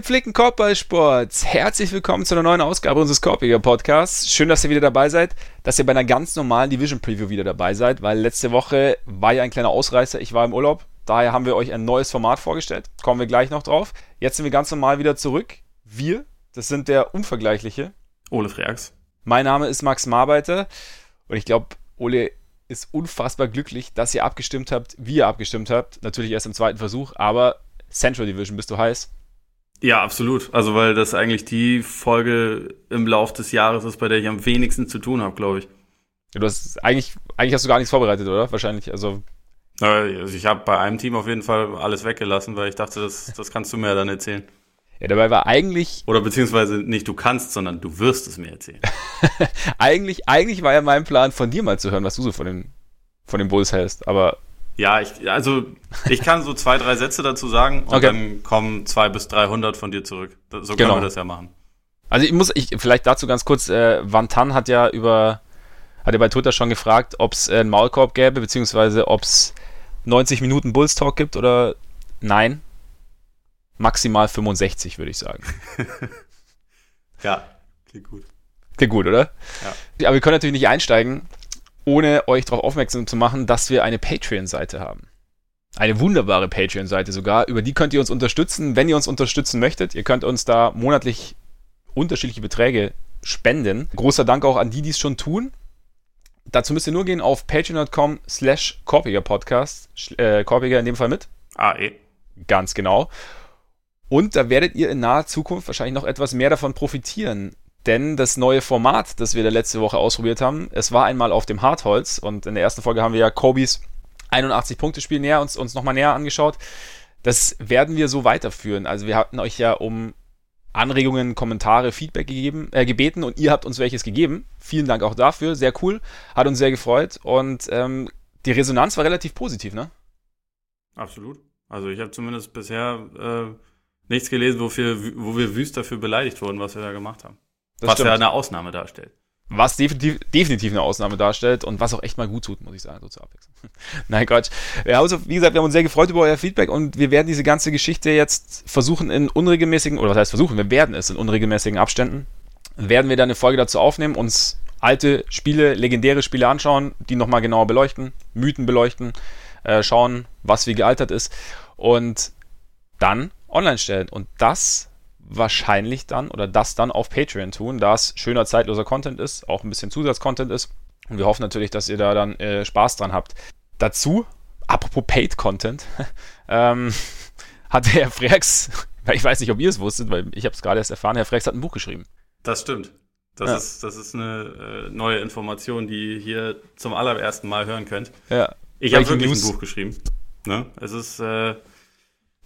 Gepflegten Korbballsports, herzlich willkommen zu einer neuen Ausgabe unseres Korbiger Podcasts. Schön, dass ihr wieder dabei seid, dass ihr bei einer ganz normalen Division Preview wieder dabei seid, weil letzte Woche war ja ein kleiner Ausreißer, ich war im Urlaub. Daher haben wir euch ein neues Format vorgestellt. Kommen wir gleich noch drauf. Jetzt sind wir ganz normal wieder zurück. Wir, das sind der unvergleichliche Ole Freaks. Mein Name ist Max Marbeiter und ich glaube, Ole ist unfassbar glücklich, dass ihr abgestimmt habt, wie ihr abgestimmt habt. Natürlich erst im zweiten Versuch, aber Central Division bist du heiß. Ja, absolut. Also, weil das eigentlich die Folge im Lauf des Jahres ist, bei der ich am wenigsten zu tun habe, glaube ich. Ja, du hast eigentlich, eigentlich hast du gar nichts vorbereitet, oder? Wahrscheinlich. Also. also ich habe bei einem Team auf jeden Fall alles weggelassen, weil ich dachte, das, das kannst du mir dann erzählen. Ja, dabei war eigentlich. Oder beziehungsweise nicht du kannst, sondern du wirst es mir erzählen. eigentlich, eigentlich war ja mein Plan, von dir mal zu hören, was du so von den, von den Bulls hältst. Aber ja, ich, also ich kann so zwei, drei Sätze dazu sagen und okay. dann kommen zwei bis 300 von dir zurück. So können genau. wir das ja machen. Also ich muss, ich vielleicht dazu ganz kurz, äh, Van hat ja über, hat ja bei Twitter schon gefragt, ob es einen Maulkorb gäbe, beziehungsweise ob es 90 Minuten Bulls Talk gibt oder nein. Maximal 65, würde ich sagen. ja, klingt gut. Klingt gut, oder? Ja. Aber wir können natürlich nicht einsteigen ohne euch darauf aufmerksam zu machen, dass wir eine Patreon-Seite haben. Eine wunderbare Patreon-Seite sogar, über die könnt ihr uns unterstützen, wenn ihr uns unterstützen möchtet. Ihr könnt uns da monatlich unterschiedliche Beträge spenden. Großer Dank auch an die, die es schon tun. Dazu müsst ihr nur gehen auf patreon.com slash Korpiger Podcast. Äh, Korpiger in dem Fall mit. AE. Ganz genau. Und da werdet ihr in naher Zukunft wahrscheinlich noch etwas mehr davon profitieren. Denn das neue Format, das wir da letzte Woche ausprobiert haben, es war einmal auf dem Hartholz und in der ersten Folge haben wir ja Kobis 81-Punkte-Spiel näher uns, uns nochmal näher angeschaut. Das werden wir so weiterführen. Also wir hatten euch ja um Anregungen, Kommentare, Feedback gegeben, äh, gebeten und ihr habt uns welches gegeben. Vielen Dank auch dafür. Sehr cool. Hat uns sehr gefreut und ähm, die Resonanz war relativ positiv, ne? Absolut. Also ich habe zumindest bisher äh, nichts gelesen, wofür, wo wir wüst dafür beleidigt wurden, was wir da gemacht haben. Das was stimmt. ja eine Ausnahme darstellt. Was definitiv, definitiv eine Ausnahme darstellt und was auch echt mal gut tut, muss ich sagen, so zur Abwechslung. Nein, Quatsch. Also, wie gesagt, wir haben uns sehr gefreut über euer Feedback und wir werden diese ganze Geschichte jetzt versuchen in unregelmäßigen, oder was heißt versuchen, wir werden es in unregelmäßigen Abständen, werden wir dann eine Folge dazu aufnehmen, uns alte Spiele, legendäre Spiele anschauen, die nochmal genauer beleuchten, Mythen beleuchten, äh, schauen, was wie gealtert ist und dann online stellen. Und das wahrscheinlich dann oder das dann auf Patreon tun, da es schöner zeitloser Content ist, auch ein bisschen Zusatzcontent ist. Und wir hoffen natürlich, dass ihr da dann äh, Spaß dran habt. Dazu, apropos Paid Content, ähm, hat Herr Frex, ich weiß nicht, ob ihr es wusstet, weil ich habe es gerade erst erfahren, Herr Frex hat ein Buch geschrieben. Das stimmt. Das, ja. ist, das ist eine äh, neue Information, die ihr hier zum allerersten Mal hören könnt. Ja. Ich habe wirklich News. ein Buch geschrieben. Ne? Es ist äh,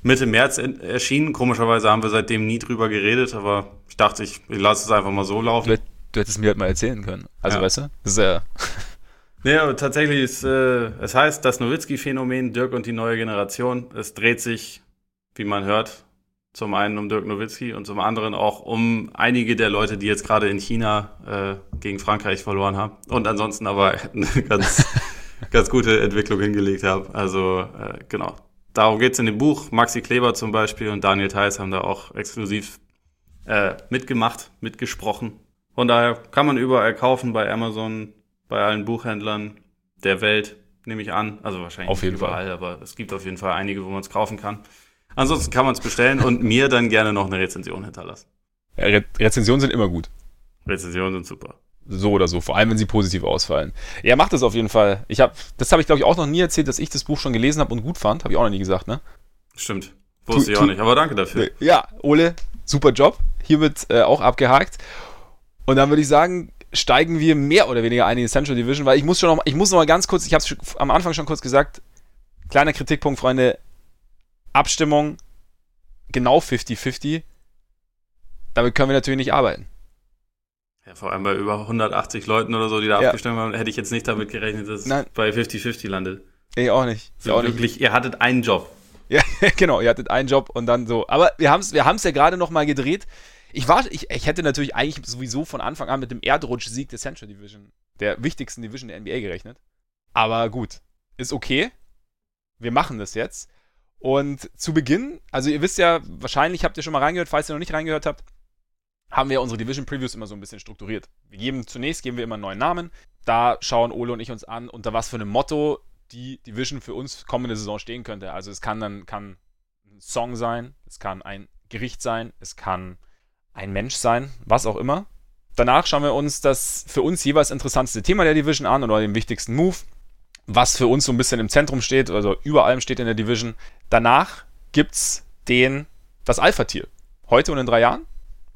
Mitte März erschienen. Komischerweise haben wir seitdem nie drüber geredet, aber ich dachte, ich, ich lasse es einfach mal so laufen. Du, du hättest mir halt mal erzählen können. Also, ja. weißt du? Das ist ja. Nee, aber tatsächlich ist, äh, es heißt das Nowitzki-Phänomen, Dirk und die neue Generation. Es dreht sich, wie man hört, zum einen um Dirk Nowitzki und zum anderen auch um einige der Leute, die jetzt gerade in China äh, gegen Frankreich verloren haben und ansonsten aber eine ganz, ganz gute Entwicklung hingelegt haben. Also äh, genau, darum geht es in dem Buch. Maxi Kleber zum Beispiel und Daniel Theiss haben da auch exklusiv äh, mitgemacht, mitgesprochen. Von daher kann man überall kaufen, bei Amazon, bei allen Buchhändlern der Welt, nehme ich an. Also wahrscheinlich auf jeden überall, Fall. aber es gibt auf jeden Fall einige, wo man es kaufen kann. Ansonsten kann man es bestellen und mir dann gerne noch eine Rezension hinterlassen. Ja, Re Rezensionen sind immer gut. Rezensionen sind super so oder so, vor allem wenn sie positiv ausfallen. Ja, macht das auf jeden Fall. Ich habe, das habe ich glaube ich auch noch nie erzählt, dass ich das Buch schon gelesen habe und gut fand. Habe ich auch noch nie gesagt, ne? Stimmt. Wusste ich auch nicht, aber danke dafür. Ja, Ole, super Job. Hiermit äh, auch abgehakt. Und dann würde ich sagen, steigen wir mehr oder weniger ein in die Central Division, weil ich muss schon noch, ich muss noch mal ganz kurz, ich habe es am Anfang schon kurz gesagt, kleiner Kritikpunkt, Freunde, Abstimmung genau 50-50. Damit können wir natürlich nicht arbeiten. Ja, vor allem bei über 180 Leuten oder so, die da ja. abgestimmt haben, hätte ich jetzt nicht damit gerechnet, dass Nein. es bei 50-50 landet. Ich auch nicht. So auch wirklich, nicht. ihr hattet einen Job. Ja, genau, ihr hattet einen Job und dann so. Aber wir haben es wir ja gerade noch mal gedreht. Ich, war, ich, ich hätte natürlich eigentlich sowieso von Anfang an mit dem Erdrutsch-Sieg der Central Division, der wichtigsten Division der NBA gerechnet. Aber gut, ist okay. Wir machen das jetzt. Und zu Beginn, also ihr wisst ja, wahrscheinlich habt ihr schon mal reingehört, falls ihr noch nicht reingehört habt, haben wir unsere Division Previews immer so ein bisschen strukturiert. Wir geben zunächst geben wir immer einen neuen Namen. Da schauen Ole und ich uns an, unter was für einem Motto die Division für uns kommende Saison stehen könnte. Also es kann dann kann ein Song sein, es kann ein Gericht sein, es kann ein Mensch sein, was auch immer. Danach schauen wir uns das für uns jeweils interessanteste Thema der Division an oder den wichtigsten Move, was für uns so ein bisschen im Zentrum steht, also über allem steht in der Division. Danach gibt's den das Alpha-Tier. Heute und in drei Jahren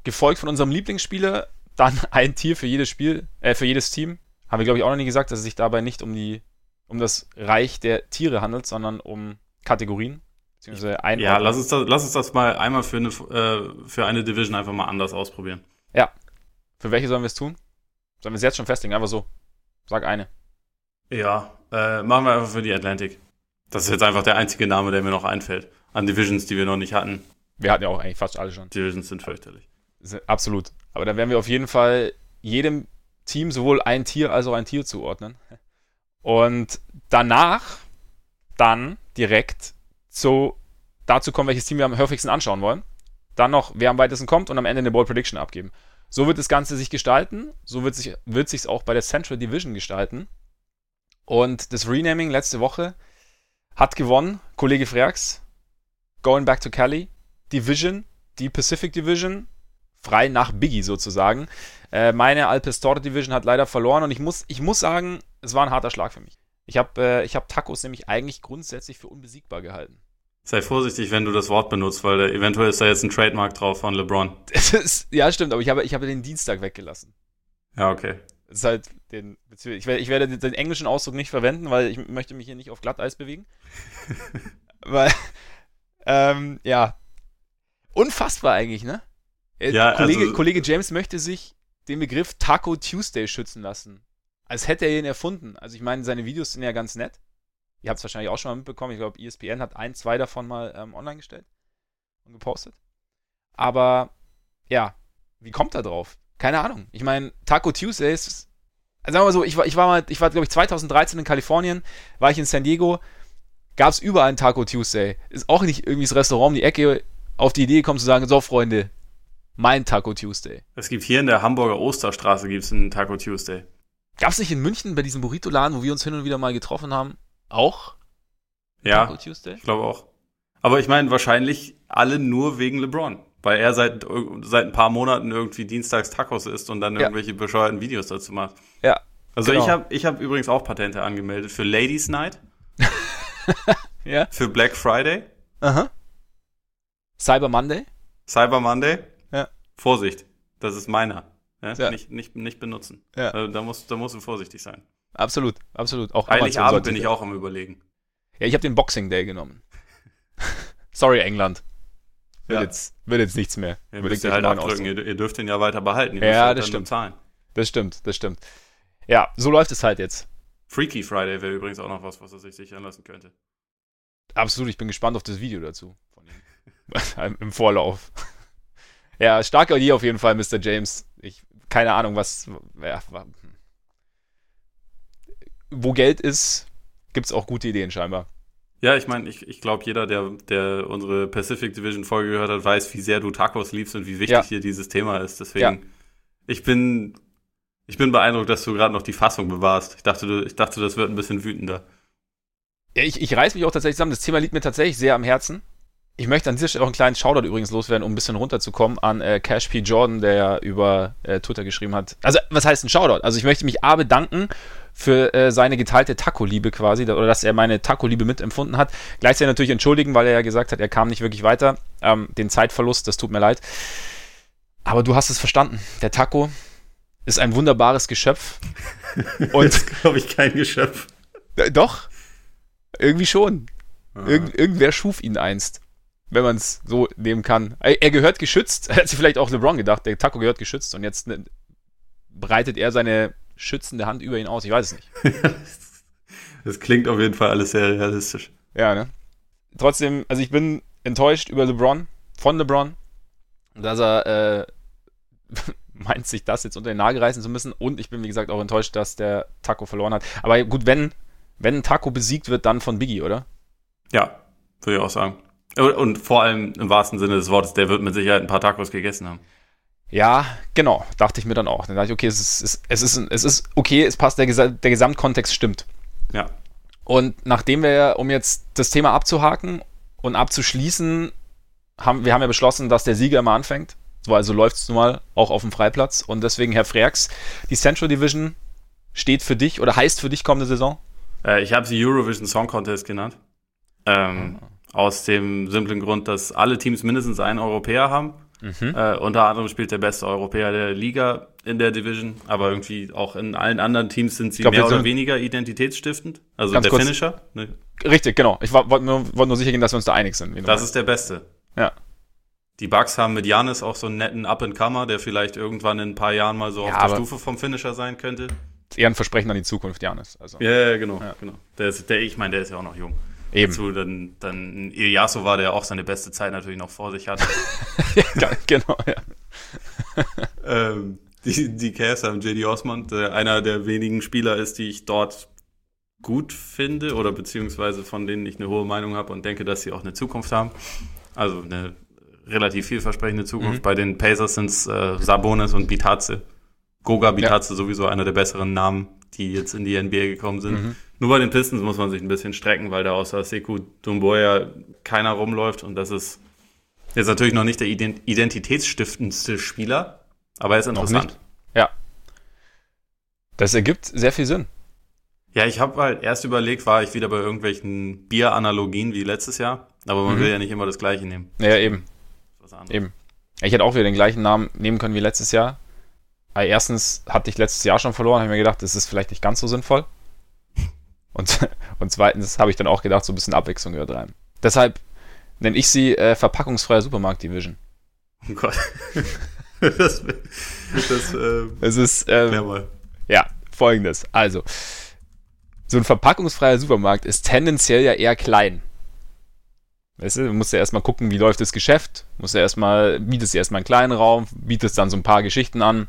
gefolgt von unserem Lieblingsspieler, dann ein Tier für jedes Spiel, äh, für jedes Team. Haben wir, glaube ich, auch noch nie gesagt, dass es sich dabei nicht um die, um das Reich der Tiere handelt, sondern um Kategorien. Beziehungsweise ein ja, lass uns, das, lass uns das mal einmal für eine, äh, für eine Division einfach mal anders ausprobieren. Ja. Für welche sollen wir es tun? Sollen wir es jetzt schon festlegen? Einfach so. Sag eine. Ja, äh, machen wir einfach für die Atlantic. Das ist jetzt einfach der einzige Name, der mir noch einfällt. An Divisions, die wir noch nicht hatten. Wir hatten ja auch eigentlich fast alle schon. Divisions sind fürchterlich. Absolut. Aber da werden wir auf jeden Fall jedem Team sowohl ein Tier als auch ein Tier zuordnen. Und danach dann direkt zu, dazu kommen, welches Team wir am häufigsten anschauen wollen. Dann noch, wer am weitesten kommt und am Ende eine Ball Prediction abgeben. So wird das Ganze sich gestalten. So wird sich wird sich's auch bei der Central Division gestalten. Und das Renaming letzte Woche hat gewonnen. Kollege Freaks, Going Back to Cali, Division, die Pacific Division frei nach Biggie sozusagen. Äh, meine Alpestore Division hat leider verloren und ich muss, ich muss sagen, es war ein harter Schlag für mich. Ich habe äh, hab Tacos nämlich eigentlich grundsätzlich für unbesiegbar gehalten. Sei vorsichtig, wenn du das Wort benutzt, weil da, eventuell ist da jetzt ein Trademark drauf von LeBron. Ist, ja, stimmt, aber ich habe, ich habe den Dienstag weggelassen. Ja, okay. Das ist halt den, ich werde, ich werde den englischen Ausdruck nicht verwenden, weil ich möchte mich hier nicht auf Glatteis bewegen. weil, ähm, ja. Unfassbar eigentlich, ne? Äh, ja, Kollege, also, Kollege James möchte sich den Begriff Taco Tuesday schützen lassen. Als hätte er ihn erfunden. Also ich meine, seine Videos sind ja ganz nett. Ihr habt es wahrscheinlich auch schon mal mitbekommen. Ich glaube, ESPN hat ein, zwei davon mal ähm, online gestellt und gepostet. Aber ja, wie kommt er drauf? Keine Ahnung. Ich meine, Taco Tuesdays. Also sagen wir mal so, ich war, ich war mal, ich war, glaube ich, 2013 in Kalifornien, war ich in San Diego, gab es überall einen Taco Tuesday. Ist auch nicht irgendwie das Restaurant um die Ecke auf die Idee gekommen zu sagen, so Freunde, mein Taco Tuesday. Es gibt hier in der Hamburger Osterstraße gibt's einen Taco Tuesday. Gab es nicht in München bei diesem Burrito-Laden, wo wir uns hin und wieder mal getroffen haben, auch? Ja, Taco Tuesday? ich glaube auch. Aber ich meine wahrscheinlich alle nur wegen LeBron, weil er seit, seit ein paar Monaten irgendwie dienstags Tacos isst und dann ja. irgendwelche bescheuerten Videos dazu macht. Ja. Also genau. ich habe ich hab übrigens auch Patente angemeldet für Ladies Night. ja. Für Black Friday. Aha. Cyber Monday. Cyber Monday. Vorsicht, das ist meiner. Ja? Ja. Nicht, nicht, nicht benutzen. Ja. Also, da, musst, da musst du vorsichtig sein. Absolut, absolut. Auch Heiligabend bin ich auch am überlegen. Ja, ich habe den Boxing Day genommen. Sorry, England. Wird, ja. jetzt, wird jetzt nichts mehr. Ihr müsst ihr halt abdrücken. Ihr, ihr, dürft den ja weiter behalten. Ihr ja, das stimmt. Bezahlen. Das stimmt, das stimmt. Ja, so läuft es halt jetzt. Freaky Friday wäre übrigens auch noch was, was er sich sichern lassen könnte. Absolut, ich bin gespannt auf das Video dazu. Im Vorlauf. Ja, starke Idee auf jeden Fall, Mr. James. Ich, keine Ahnung, was. Ja, wo Geld ist, gibt es auch gute Ideen scheinbar. Ja, ich meine, ich, ich glaube, jeder, der, der unsere Pacific Division Folge gehört hat, weiß, wie sehr du Tacos liebst und wie wichtig ja. hier dieses Thema ist. Deswegen, ja. ich bin, ich bin beeindruckt, dass du gerade noch die Fassung bewahrst. Ich dachte, du, ich dachte, das wird ein bisschen wütender. Ja, ich, ich reiß mich auch tatsächlich zusammen. Das Thema liegt mir tatsächlich sehr am Herzen. Ich möchte an dieser Stelle auch einen kleinen Shoutout übrigens loswerden, um ein bisschen runterzukommen, an äh, Cash P. Jordan, der ja über äh, Twitter geschrieben hat. Also, was heißt ein Shoutout? Also, ich möchte mich A bedanken für äh, seine geteilte Taco-Liebe quasi, oder dass er meine Taco-Liebe mitempfunden hat. Gleichzeitig natürlich entschuldigen, weil er ja gesagt hat, er kam nicht wirklich weiter. Ähm, den Zeitverlust, das tut mir leid. Aber du hast es verstanden. Der Taco ist ein wunderbares Geschöpf. Und glaube ich, kein Geschöpf. Doch. Irgendwie schon. Irgend, irgendwer schuf ihn einst wenn man es so nehmen kann. Er gehört geschützt, hat sich vielleicht auch LeBron gedacht, der Taco gehört geschützt und jetzt ne, breitet er seine schützende Hand über ihn aus. Ich weiß es nicht. das klingt auf jeden Fall alles sehr realistisch. Ja, ne? Trotzdem, also ich bin enttäuscht über LeBron, von LeBron, dass er äh, meint, sich das jetzt unter den Nagel reißen zu müssen. Und ich bin, wie gesagt, auch enttäuscht, dass der Taco verloren hat. Aber gut, wenn, wenn ein Taco besiegt wird, dann von Biggie, oder? Ja, Würde ich auch sagen. Und vor allem im wahrsten Sinne des Wortes, der wird mit Sicherheit ein paar Tacos gegessen haben. Ja, genau, dachte ich mir dann auch. Dann dachte ich, okay, es ist, es ist, es ist okay, es passt, der, der Gesamtkontext stimmt. Ja. Und nachdem wir, um jetzt das Thema abzuhaken und abzuschließen, haben wir haben ja beschlossen, dass der Sieger immer anfängt. So, also läuft es nun mal auch auf dem Freiplatz. Und deswegen, Herr Freaks, die Central Division steht für dich oder heißt für dich kommende Saison? Äh, ich habe sie Eurovision Song Contest genannt. Ähm, ah. Aus dem simplen Grund, dass alle Teams mindestens einen Europäer haben. Mhm. Äh, unter anderem spielt der beste Europäer der Liga in der Division, aber irgendwie auch in allen anderen Teams sind sie glaub, mehr oder weniger identitätsstiftend. Also der kurz. Finisher. Ne? Richtig, genau. Ich wollte nur, wollt nur sicher gehen, dass wir uns da einig sind. Das ist der Beste. Ja. Die Bucks haben mit Janis auch so einen netten Up-and-Comer, der vielleicht irgendwann in ein paar Jahren mal so ja, auf der Stufe vom Finisher sein könnte. Eher ein Versprechen an die Zukunft, Janis. Also. Ja, genau, ja. genau. Der ist, der, ich meine, der ist ja auch noch jung. Eben. Dazu dann, dann Iliasso war, der auch seine beste Zeit natürlich noch vor sich hatte. ja, genau, ja. ähm, die, die Cavs haben JD Osmond, der einer der wenigen Spieler ist, die ich dort gut finde oder beziehungsweise von denen ich eine hohe Meinung habe und denke, dass sie auch eine Zukunft haben. Also eine relativ vielversprechende Zukunft. Mhm. Bei den Pacers sind es äh, Sabonis und Bitaze. Goga Bitaze ja. sowieso einer der besseren Namen, die jetzt in die NBA gekommen sind. Mhm. Nur bei den Pistons muss man sich ein bisschen strecken, weil da außer Seku Dumboya keiner rumläuft und das ist jetzt natürlich noch nicht der identitätsstiftendste Spieler, aber er ist interessant. Ja. Das ergibt sehr viel Sinn. Ja, ich habe halt erst überlegt, war ich wieder bei irgendwelchen Bieranalogien wie letztes Jahr, aber man mhm. will ja nicht immer das gleiche nehmen. Ja, eben. Eben. Ich hätte auch wieder den gleichen Namen nehmen können wie letztes Jahr. Aber erstens hatte ich letztes Jahr schon verloren, habe mir gedacht, das ist vielleicht nicht ganz so sinnvoll. Und, und zweitens habe ich dann auch gedacht, so ein bisschen Abwechslung gehört rein. Deshalb nenne ich sie äh, verpackungsfreie Supermarkt-Division. Oh Gott. das, das äh, es ist, ähm, ja, folgendes. Also, so ein verpackungsfreier Supermarkt ist tendenziell ja eher klein. Weißt du, du musst ja erstmal gucken, wie läuft das Geschäft. Du musst ja erstmal, bietest dir erstmal einen kleinen Raum, bietest dann so ein paar Geschichten an,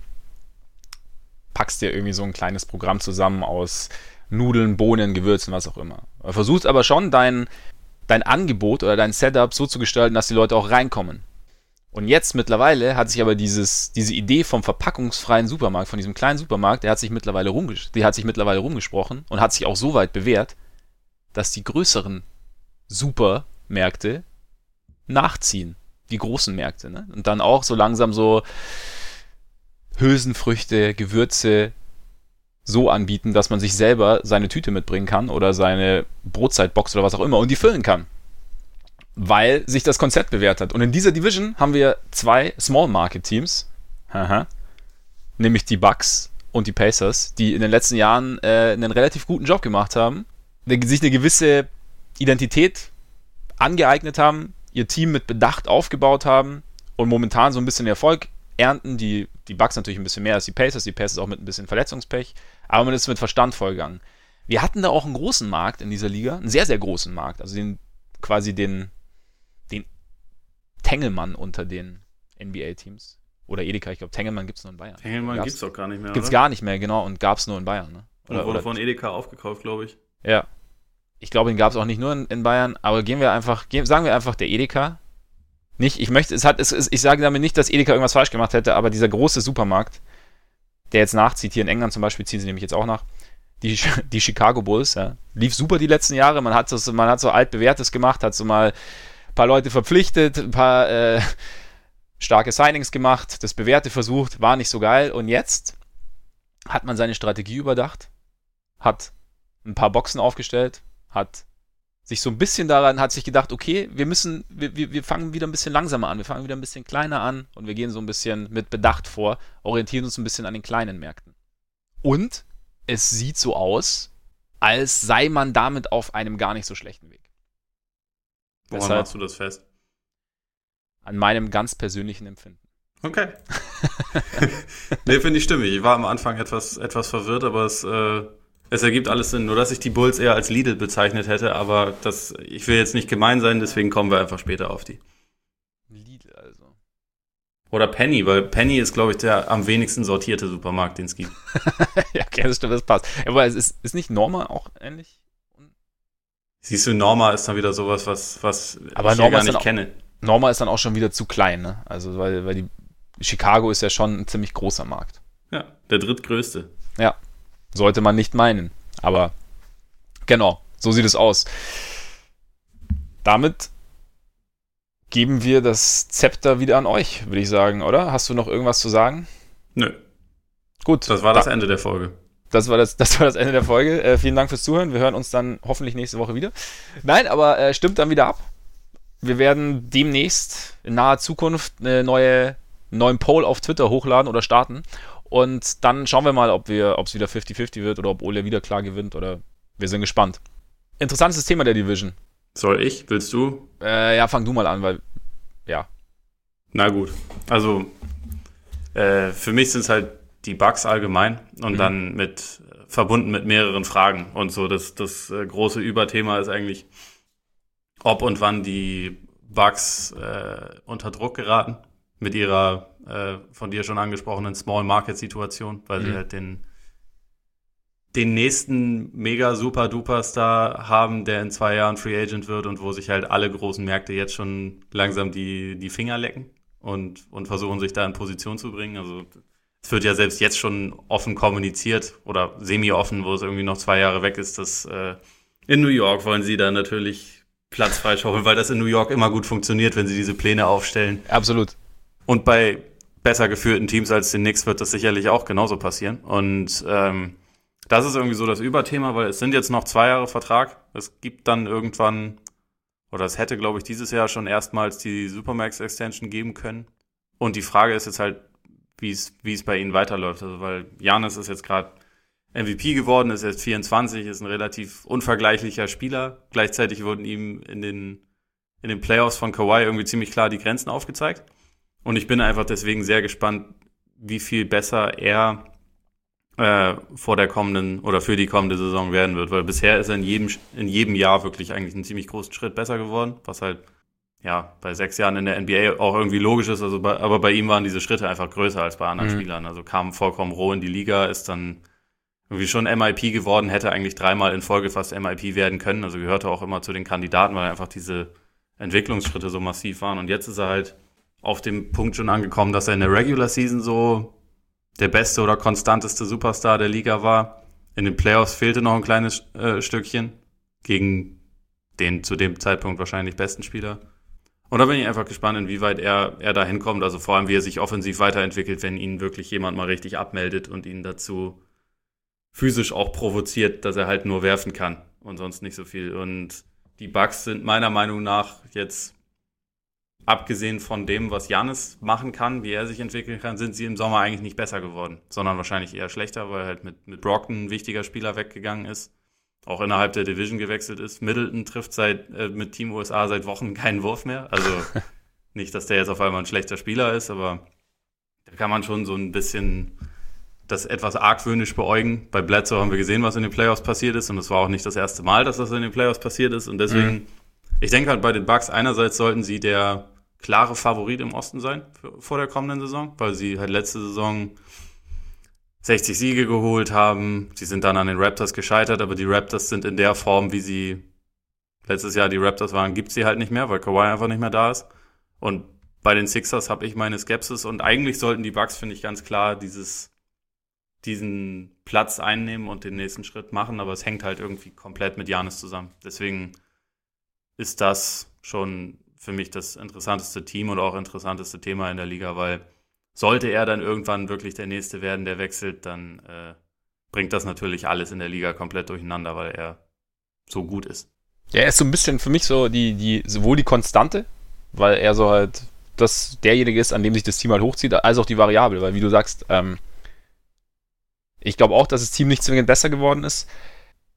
packst dir irgendwie so ein kleines Programm zusammen aus Nudeln, Bohnen, Gewürzen, was auch immer. Versuchst aber schon dein, dein Angebot oder dein Setup so zu gestalten, dass die Leute auch reinkommen. Und jetzt mittlerweile hat sich aber dieses, diese Idee vom verpackungsfreien Supermarkt, von diesem kleinen Supermarkt, der hat sich mittlerweile rumges die hat sich mittlerweile rumgesprochen und hat sich auch so weit bewährt, dass die größeren Supermärkte nachziehen. Die großen Märkte, ne? Und dann auch so langsam so Hülsenfrüchte, Gewürze, so anbieten, dass man sich selber seine Tüte mitbringen kann oder seine Brotzeitbox oder was auch immer und die füllen kann. Weil sich das Konzept bewährt hat. Und in dieser Division haben wir zwei Small Market Teams, nämlich die Bucks und die Pacers, die in den letzten Jahren äh, einen relativ guten Job gemacht haben, sich eine gewisse Identität angeeignet haben, ihr Team mit Bedacht aufgebaut haben und momentan so ein bisschen Erfolg ernten. Die, die Bucks natürlich ein bisschen mehr als die Pacers, die Pacers auch mit ein bisschen Verletzungspech, aber man ist mit Verstand vollgegangen. Wir hatten da auch einen großen Markt in dieser Liga, einen sehr, sehr großen Markt, also den quasi den, den Tengelmann unter den NBA-Teams. Oder Edeka, ich glaube, Tengelmann gibt es nur in Bayern. Tengelmann gibt es doch gar nicht mehr. Gibt es gar nicht mehr, genau, und gab es nur in Bayern. Ne? Oder, oder von Edeka aufgekauft, glaube ich. Ja. Ich glaube, den gab es auch nicht nur in, in, Bayern, aber gehen wir einfach, gehen, sagen wir einfach der Edeka, nicht, ich möchte, es hat, es, es, ich sage damit nicht, dass Edeka irgendwas falsch gemacht hätte, aber dieser große Supermarkt, der jetzt nachzieht, hier in England zum Beispiel, ziehen sie nämlich jetzt auch nach, die, die Chicago Bulls, ja, lief super die letzten Jahre, man hat, so, man hat so altbewährtes gemacht, hat so mal ein paar Leute verpflichtet, ein paar äh, starke Signings gemacht, das Bewährte versucht, war nicht so geil und jetzt hat man seine Strategie überdacht, hat ein paar Boxen aufgestellt, hat sich so ein bisschen daran, hat sich gedacht, okay, wir müssen, wir, wir, wir fangen wieder ein bisschen langsamer an, wir fangen wieder ein bisschen kleiner an und wir gehen so ein bisschen mit Bedacht vor, orientieren uns ein bisschen an den kleinen Märkten. Und es sieht so aus, als sei man damit auf einem gar nicht so schlechten Weg. Woran Deshalb, machst du das fest? An meinem ganz persönlichen Empfinden. Okay. nee, finde ich stimmig. Ich war am Anfang etwas, etwas verwirrt, aber es äh, es ergibt alles Sinn, nur dass ich die Bulls eher als Lidl bezeichnet hätte, aber das, ich will jetzt nicht gemein sein, deswegen kommen wir einfach später auf die. Lidl also. Oder Penny, weil Penny ist, glaube ich, der am wenigsten sortierte Supermarkt, den es gibt. ja, okay, das stimmt, das passt. Aber es ist, ist nicht Norma auch ähnlich? Siehst du, Norma ist dann wieder sowas, was, was Aber ich Norma gar nicht auch, kenne. Norma ist dann auch schon wieder zu klein, ne? Also, weil, weil die Chicago ist ja schon ein ziemlich großer Markt. Ja, der drittgrößte. Ja, sollte man nicht meinen. Aber genau, so sieht es aus. Damit geben wir das Zepter wieder an euch, würde ich sagen, oder? Hast du noch irgendwas zu sagen? Nö. Gut. Das war das da, Ende der Folge. Das war das, das war das Ende der Folge. Äh, vielen Dank fürs Zuhören. Wir hören uns dann hoffentlich nächste Woche wieder. Nein, aber äh, stimmt dann wieder ab. Wir werden demnächst in naher Zukunft eine neue, einen neuen Poll auf Twitter hochladen oder starten. Und dann schauen wir mal, ob wir, ob es wieder 50-50 wird oder ob Ole wieder klar gewinnt oder wir sind gespannt. Interessantes Thema der Division. Soll ich? Willst du? Äh, ja, fang du mal an, weil, ja. Na gut. Also, äh, für mich sind es halt die Bugs allgemein und mhm. dann mit, verbunden mit mehreren Fragen. Und so, das, das äh, große Überthema ist eigentlich, ob und wann die Bugs äh, unter Druck geraten mit ihrer äh, von dir schon angesprochenen Small Market Situation, weil mhm. sie halt den den nächsten mega super duper Star haben, der in zwei Jahren Free Agent wird und wo sich halt alle großen Märkte jetzt schon langsam die, die Finger lecken und, und versuchen sich da in Position zu bringen. Also es wird ja selbst jetzt schon offen kommuniziert oder semi-offen, wo es irgendwie noch zwei Jahre weg ist, dass äh, in New York wollen sie da natürlich Platz freischaufeln, weil das in New York immer gut funktioniert, wenn sie diese Pläne aufstellen. Absolut. Und bei besser geführten Teams als den Knicks wird das sicherlich auch genauso passieren. Und ähm, das ist irgendwie so das Überthema, weil es sind jetzt noch zwei Jahre Vertrag. Es gibt dann irgendwann, oder es hätte, glaube ich, dieses Jahr schon erstmals die Supermax Extension geben können. Und die Frage ist jetzt halt, wie es, wie es bei ihnen weiterläuft. Also, weil Janis ist jetzt gerade MVP geworden, ist jetzt 24, ist ein relativ unvergleichlicher Spieler. Gleichzeitig wurden ihm in den, in den Playoffs von Kawhi irgendwie ziemlich klar die Grenzen aufgezeigt. Und ich bin einfach deswegen sehr gespannt, wie viel besser er äh, vor der kommenden oder für die kommende Saison werden wird, weil bisher ist er in jedem, in jedem Jahr wirklich eigentlich einen ziemlich großen Schritt besser geworden, was halt ja bei sechs Jahren in der NBA auch irgendwie logisch ist, also bei, aber bei ihm waren diese Schritte einfach größer als bei anderen mhm. Spielern, also kam vollkommen roh in die Liga, ist dann irgendwie schon MIP geworden, hätte eigentlich dreimal in Folge fast MIP werden können, also gehörte auch immer zu den Kandidaten, weil einfach diese Entwicklungsschritte so massiv waren. Und jetzt ist er halt auf dem Punkt schon angekommen, dass er in der Regular Season so der beste oder konstanteste Superstar der Liga war. In den Playoffs fehlte noch ein kleines äh, Stückchen gegen den zu dem Zeitpunkt wahrscheinlich besten Spieler. Und da bin ich einfach gespannt, inwieweit er, er da hinkommt. Also vor allem, wie er sich offensiv weiterentwickelt, wenn ihn wirklich jemand mal richtig abmeldet und ihn dazu physisch auch provoziert, dass er halt nur werfen kann und sonst nicht so viel. Und die Bugs sind meiner Meinung nach jetzt abgesehen von dem, was Janis machen kann, wie er sich entwickeln kann, sind sie im Sommer eigentlich nicht besser geworden, sondern wahrscheinlich eher schlechter, weil halt mit, mit Brockton ein wichtiger Spieler weggegangen ist, auch innerhalb der Division gewechselt ist. Middleton trifft seit äh, mit Team USA seit Wochen keinen Wurf mehr. Also nicht, dass der jetzt auf einmal ein schlechter Spieler ist, aber da kann man schon so ein bisschen das etwas argwöhnisch beäugen. Bei Bledsoe haben wir gesehen, was in den Playoffs passiert ist und es war auch nicht das erste Mal, dass das in den Playoffs passiert ist und deswegen mhm ich denke halt bei den Bucks einerseits sollten sie der klare Favorit im Osten sein für, vor der kommenden Saison, weil sie halt letzte Saison 60 Siege geholt haben. Sie sind dann an den Raptors gescheitert, aber die Raptors sind in der Form, wie sie letztes Jahr die Raptors waren, gibt sie halt nicht mehr, weil Kawhi einfach nicht mehr da ist. Und bei den Sixers habe ich meine Skepsis und eigentlich sollten die Bucks, finde ich, ganz klar dieses, diesen Platz einnehmen und den nächsten Schritt machen, aber es hängt halt irgendwie komplett mit Janis zusammen. Deswegen ist das schon für mich das interessanteste Team und auch interessanteste Thema in der Liga, weil sollte er dann irgendwann wirklich der Nächste werden, der wechselt, dann äh, bringt das natürlich alles in der Liga komplett durcheinander, weil er so gut ist. Ja, er ist so ein bisschen für mich so die, die, sowohl die Konstante, weil er so halt das derjenige ist, an dem sich das Team halt hochzieht, als auch die Variable, weil wie du sagst, ähm, ich glaube auch, dass das Team nicht zwingend besser geworden ist.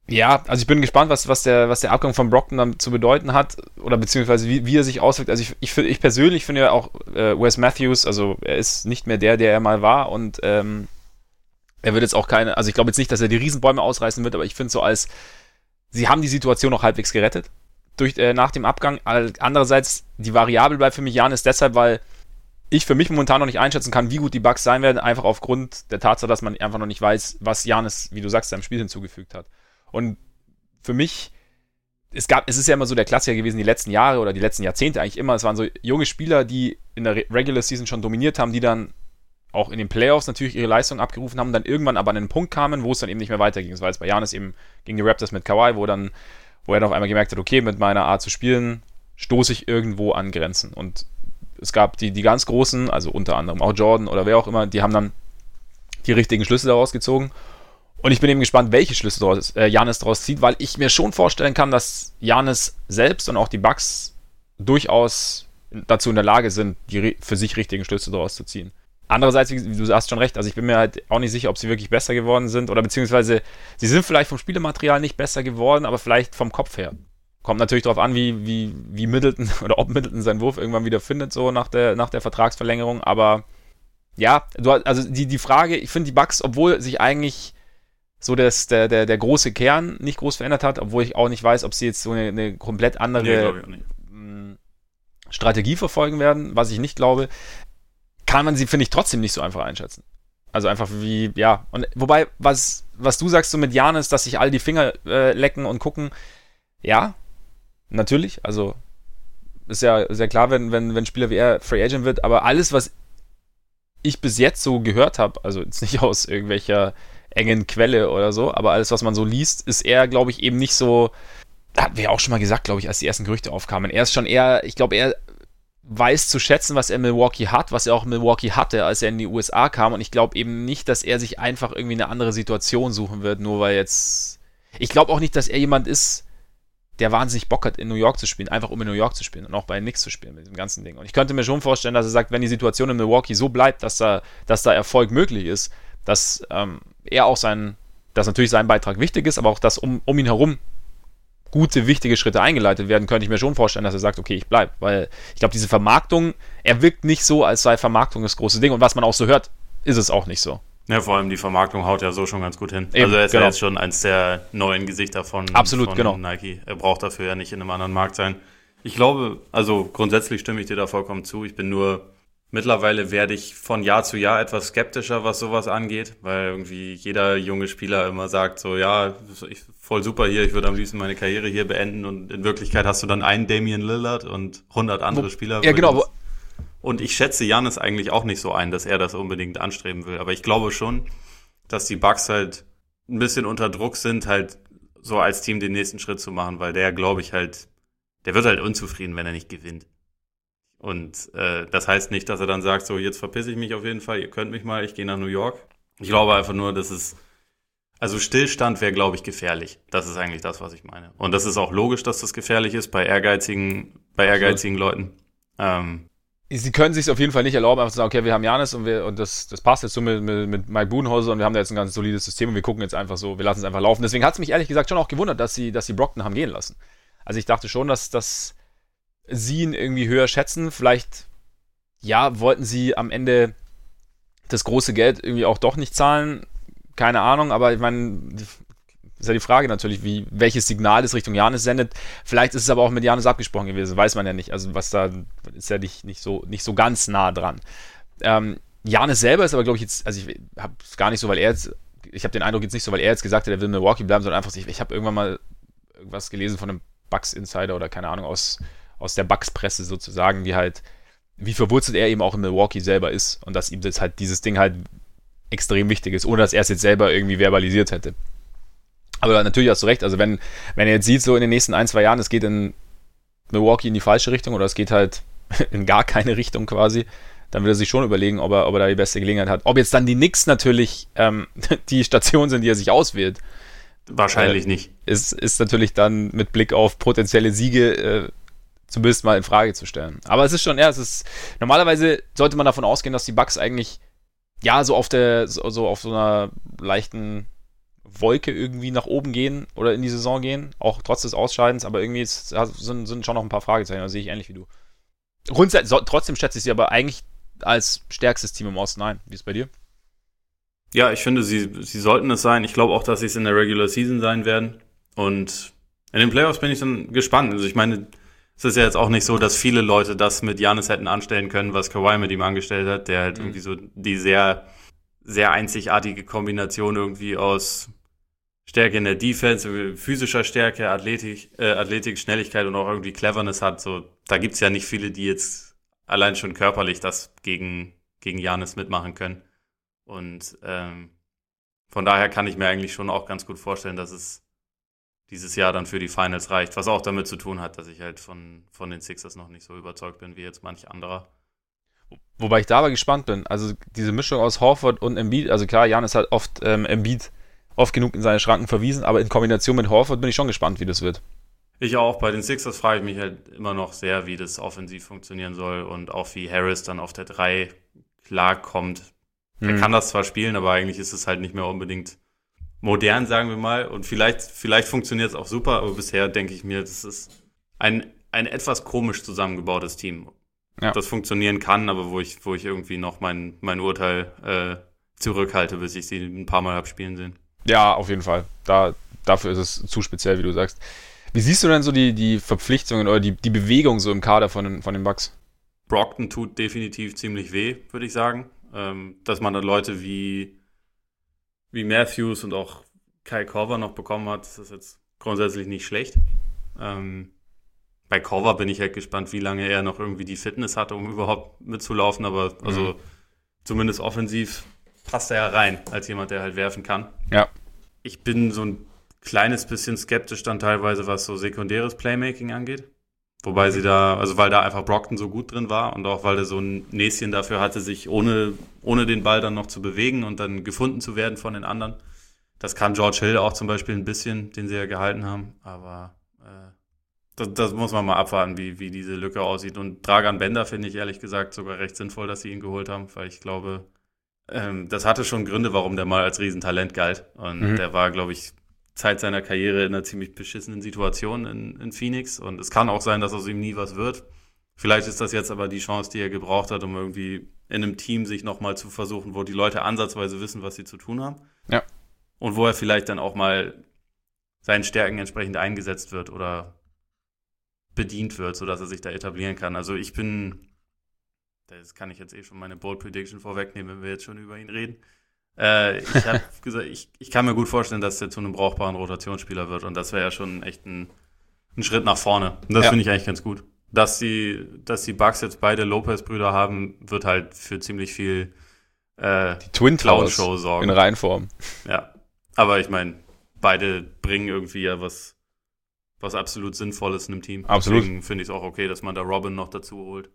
Ja, also ich bin gespannt, was, was, der, was der Abgang von Brockton dann zu bedeuten hat oder beziehungsweise wie, wie er sich auswirkt. Also ich, ich, ich persönlich finde ja auch äh, Wes Matthews, also er ist nicht mehr der, der er mal war und ähm, er wird jetzt auch keine, also ich glaube jetzt nicht, dass er die Riesenbäume ausreißen wird, aber ich finde so als, sie haben die Situation noch halbwegs gerettet durch, äh, nach dem Abgang. Andererseits, die Variable bleibt für mich Jan ist deshalb, weil ich für mich momentan noch nicht einschätzen kann, wie gut die Bugs sein werden, einfach aufgrund der Tatsache, dass man einfach noch nicht weiß, was Janis, wie du sagst, seinem Spiel hinzugefügt hat. Und für mich es gab, es ist ja immer so der Klassiker gewesen, die letzten Jahre oder die letzten Jahrzehnte eigentlich immer. Es waren so junge Spieler, die in der Regular Season schon dominiert haben, die dann auch in den Playoffs natürlich ihre Leistung abgerufen haben, dann irgendwann aber an einen Punkt kamen, wo es dann eben nicht mehr weiterging. Das war jetzt bei Janis eben gegen die Raptors mit Kawhi, wo dann, wo er dann auf einmal gemerkt hat, okay, mit meiner Art zu spielen stoße ich irgendwo an Grenzen. Und es gab die, die ganz großen, also unter anderem auch Jordan oder wer auch immer, die haben dann die richtigen Schlüsse daraus gezogen. Und ich bin eben gespannt, welche Schlüsse äh, Janis daraus zieht, weil ich mir schon vorstellen kann, dass Janis selbst und auch die Bucks durchaus dazu in der Lage sind, die für sich richtigen Schlüsse daraus zu ziehen. Andererseits, du hast schon recht, also ich bin mir halt auch nicht sicher, ob sie wirklich besser geworden sind oder beziehungsweise sie sind vielleicht vom Spielematerial nicht besser geworden, aber vielleicht vom Kopf her. Kommt natürlich darauf an, wie, wie, wie Middleton oder ob Middleton seinen Wurf irgendwann wieder findet, so nach der, nach der Vertragsverlängerung. Aber ja, du, also die, die Frage, ich finde die Bugs, obwohl sich eigentlich so das, der, der, der große Kern nicht groß verändert hat, obwohl ich auch nicht weiß, ob sie jetzt so eine, eine komplett andere nee, Strategie verfolgen werden, was ich nicht glaube kann man sie, finde ich, trotzdem nicht so einfach einschätzen. Also einfach wie, ja. Und wobei, was, was du sagst so mit Janis, dass sich all die Finger äh, lecken und gucken, ja, natürlich. Also ist ja sehr klar, wenn, wenn, wenn Spieler wie er Free Agent wird, aber alles, was ich bis jetzt so gehört habe, also jetzt nicht aus irgendwelcher engen Quelle oder so, aber alles, was man so liest, ist er, glaube ich, eben nicht so, hatten wir auch schon mal gesagt, glaube ich, als die ersten Gerüchte aufkamen. Er ist schon eher, ich glaube, er weiß zu schätzen, was er in Milwaukee hat, was er auch in Milwaukee hatte, als er in die USA kam. Und ich glaube eben nicht, dass er sich einfach irgendwie eine andere Situation suchen wird, nur weil jetzt. Ich glaube auch nicht, dass er jemand ist, der wahnsinnig Bock hat, in New York zu spielen, einfach um in New York zu spielen und auch bei Knicks zu spielen mit dem ganzen Ding. Und ich könnte mir schon vorstellen, dass er sagt, wenn die Situation in Milwaukee so bleibt, dass da, dass da Erfolg möglich ist, dass ähm, er auch sein, dass natürlich sein Beitrag wichtig ist, aber auch, dass um, um ihn herum gute, wichtige Schritte eingeleitet werden, könnte ich mir schon vorstellen, dass er sagt, okay, ich bleibe. Weil ich glaube, diese Vermarktung, er wirkt nicht so, als sei Vermarktung das große Ding. Und was man auch so hört, ist es auch nicht so. Ja, vor allem die Vermarktung haut ja so schon ganz gut hin. Eben, also er ist genau. ja jetzt schon eins der neuen Gesichter von, Absolut, von genau. Nike. Er braucht dafür ja nicht in einem anderen Markt sein. Ich glaube, also grundsätzlich stimme ich dir da vollkommen zu. Ich bin nur Mittlerweile werde ich von Jahr zu Jahr etwas skeptischer, was sowas angeht, weil irgendwie jeder junge Spieler immer sagt so, ja, ich, voll super hier, ich würde am liebsten meine Karriere hier beenden und in Wirklichkeit hast du dann einen Damian Lillard und 100 andere Spieler. Ja, genau. Und ich schätze Janis eigentlich auch nicht so ein, dass er das unbedingt anstreben will, aber ich glaube schon, dass die Bucks halt ein bisschen unter Druck sind, halt so als Team den nächsten Schritt zu machen, weil der, glaube ich, halt, der wird halt unzufrieden, wenn er nicht gewinnt. Und äh, das heißt nicht, dass er dann sagt, so jetzt verpisse ich mich auf jeden Fall, ihr könnt mich mal, ich gehe nach New York. Ich glaube einfach nur, dass es, also Stillstand wäre, glaube ich, gefährlich. Das ist eigentlich das, was ich meine. Und das ist auch logisch, dass das gefährlich ist bei ehrgeizigen, bei ehrgeizigen Leuten. Ähm, sie können sich auf jeden Fall nicht erlauben, einfach zu sagen, okay, wir haben Janis und, wir, und das, das passt jetzt so mit, mit, mit Mike Budenhauser und wir haben da jetzt ein ganz solides System und wir gucken jetzt einfach so, wir lassen es einfach laufen. Deswegen hat es mich ehrlich gesagt schon auch gewundert, dass sie, dass sie Brockton haben gehen lassen. Also ich dachte schon, dass, dass sie ihn irgendwie höher schätzen. Vielleicht, ja, wollten sie am Ende das große Geld irgendwie auch doch nicht zahlen. Keine Ahnung, aber ich meine, ist ja die Frage natürlich, wie, welches Signal es Richtung Janis sendet. Vielleicht ist es aber auch mit Janis abgesprochen gewesen, weiß man ja nicht. Also was da ist ja nicht, nicht, so, nicht so ganz nah dran. Ähm, Janis selber ist aber, glaube ich, jetzt, also ich habe es gar nicht so, weil er jetzt, ich habe den Eindruck jetzt nicht so, weil er jetzt gesagt hat, er will Milwaukee bleiben, sondern einfach, ich, ich habe irgendwann mal irgendwas gelesen von einem Bucks Insider oder keine Ahnung aus aus der Bugs-Presse sozusagen, wie halt, wie verwurzelt er eben auch in Milwaukee selber ist und dass ihm das halt dieses Ding halt extrem wichtig ist, ohne dass er es jetzt selber irgendwie verbalisiert hätte. Aber natürlich hast du recht, also wenn, wenn er jetzt sieht, so in den nächsten ein, zwei Jahren, es geht in Milwaukee in die falsche Richtung oder es geht halt in gar keine Richtung quasi, dann wird er sich schon überlegen, ob er, ob er da die beste Gelegenheit hat. Ob jetzt dann die Knicks natürlich ähm, die Station sind, die er sich auswählt. Wahrscheinlich äh, nicht. Ist, ist natürlich dann mit Blick auf potenzielle Siege äh, zumindest mal in Frage zu stellen. Aber es ist schon, ja, es ist, normalerweise sollte man davon ausgehen, dass die Bugs eigentlich, ja, so auf der, so, so auf so einer leichten Wolke irgendwie nach oben gehen oder in die Saison gehen, auch trotz des Ausscheidens, aber irgendwie ist, sind, sind schon noch ein paar Fragezeichen, da sehe ich ähnlich wie du. Grundsätzlich, so, trotzdem schätze ich sie aber eigentlich als stärkstes Team im Osten ein. Wie ist es bei dir? Ja, ich finde, sie, sie sollten es sein. Ich glaube auch, dass sie es in der Regular Season sein werden. Und in den Playoffs bin ich dann gespannt. Also ich meine, es ist ja jetzt auch nicht so, dass viele Leute das mit Janis hätten anstellen können, was Kawhi mit ihm angestellt hat, der halt mhm. irgendwie so die sehr, sehr einzigartige Kombination irgendwie aus Stärke in der Defense, physischer Stärke, Athletik, äh, Athletik, Schnelligkeit und auch irgendwie Cleverness hat. So, da gibt's ja nicht viele, die jetzt allein schon körperlich das gegen, gegen Janis mitmachen können. Und ähm, von daher kann ich mir eigentlich schon auch ganz gut vorstellen, dass es dieses Jahr dann für die Finals reicht, was auch damit zu tun hat, dass ich halt von, von den Sixers noch nicht so überzeugt bin wie jetzt manch anderer. Wobei ich da aber gespannt bin. Also diese Mischung aus Horford und Embiid, also klar, Janis hat oft ähm, Embiid oft genug in seine Schranken verwiesen, aber in Kombination mit Horford bin ich schon gespannt, wie das wird. Ich auch. Bei den Sixers frage ich mich halt immer noch sehr, wie das offensiv funktionieren soll und auch wie Harris dann auf der 3 klarkommt. Er kann das zwar spielen, aber eigentlich ist es halt nicht mehr unbedingt modern, sagen wir mal. Und vielleicht, vielleicht funktioniert es auch super, aber bisher denke ich mir, das ist ein, ein etwas komisch zusammengebautes Team. Ja. Das funktionieren kann, aber wo ich, wo ich irgendwie noch mein, mein Urteil äh, zurückhalte, bis ich sie ein paar Mal habe spielen sehen. Ja, auf jeden Fall. Da, dafür ist es zu speziell, wie du sagst. Wie siehst du denn so die, die Verpflichtungen oder die, die Bewegung so im Kader von den, von den Bucks? Brockton tut definitiv ziemlich weh, würde ich sagen. Ähm, dass man dann Leute wie, wie Matthews und auch Kai Korver noch bekommen hat, ist jetzt grundsätzlich nicht schlecht. Ähm, bei Korver bin ich halt gespannt, wie lange er noch irgendwie die Fitness hatte, um überhaupt mitzulaufen. Aber also mhm. zumindest offensiv passt er ja rein, als jemand, der halt werfen kann. Ja. Ich bin so ein kleines bisschen skeptisch dann teilweise, was so sekundäres Playmaking angeht. Wobei sie da, also weil da einfach Brockton so gut drin war und auch weil er so ein Näschen dafür hatte, sich ohne, ohne den Ball dann noch zu bewegen und dann gefunden zu werden von den anderen. Das kann George Hill auch zum Beispiel ein bisschen, den sie ja gehalten haben, aber äh, das, das muss man mal abwarten, wie, wie diese Lücke aussieht. Und Dragan Bender finde ich ehrlich gesagt sogar recht sinnvoll, dass sie ihn geholt haben, weil ich glaube, ähm, das hatte schon Gründe, warum der mal als Riesentalent galt. Und mhm. der war, glaube ich, Zeit seiner Karriere in einer ziemlich beschissenen Situation in, in Phoenix. Und es kann auch sein, dass aus ihm nie was wird. Vielleicht ist das jetzt aber die Chance, die er gebraucht hat, um irgendwie in einem Team sich nochmal zu versuchen, wo die Leute ansatzweise wissen, was sie zu tun haben. Ja. Und wo er vielleicht dann auch mal seinen Stärken entsprechend eingesetzt wird oder bedient wird, sodass er sich da etablieren kann. Also ich bin, das kann ich jetzt eh schon meine Bold Prediction vorwegnehmen, wenn wir jetzt schon über ihn reden. Äh, ich habe gesagt, ich, ich kann mir gut vorstellen, dass der zu einem brauchbaren Rotationsspieler wird und das wäre ja schon echt ein, ein Schritt nach vorne. Und das ja. finde ich eigentlich ganz gut. Dass die, dass die Bugs jetzt beide Lopez-Brüder haben, wird halt für ziemlich viel äh, die Twin Towers Show sorgen. In Reihenform. Ja. Aber ich meine, beide bringen irgendwie ja was, was absolut Sinnvolles in einem Team. Absolut. Deswegen finde ich es auch okay, dass man da Robin noch dazu holt.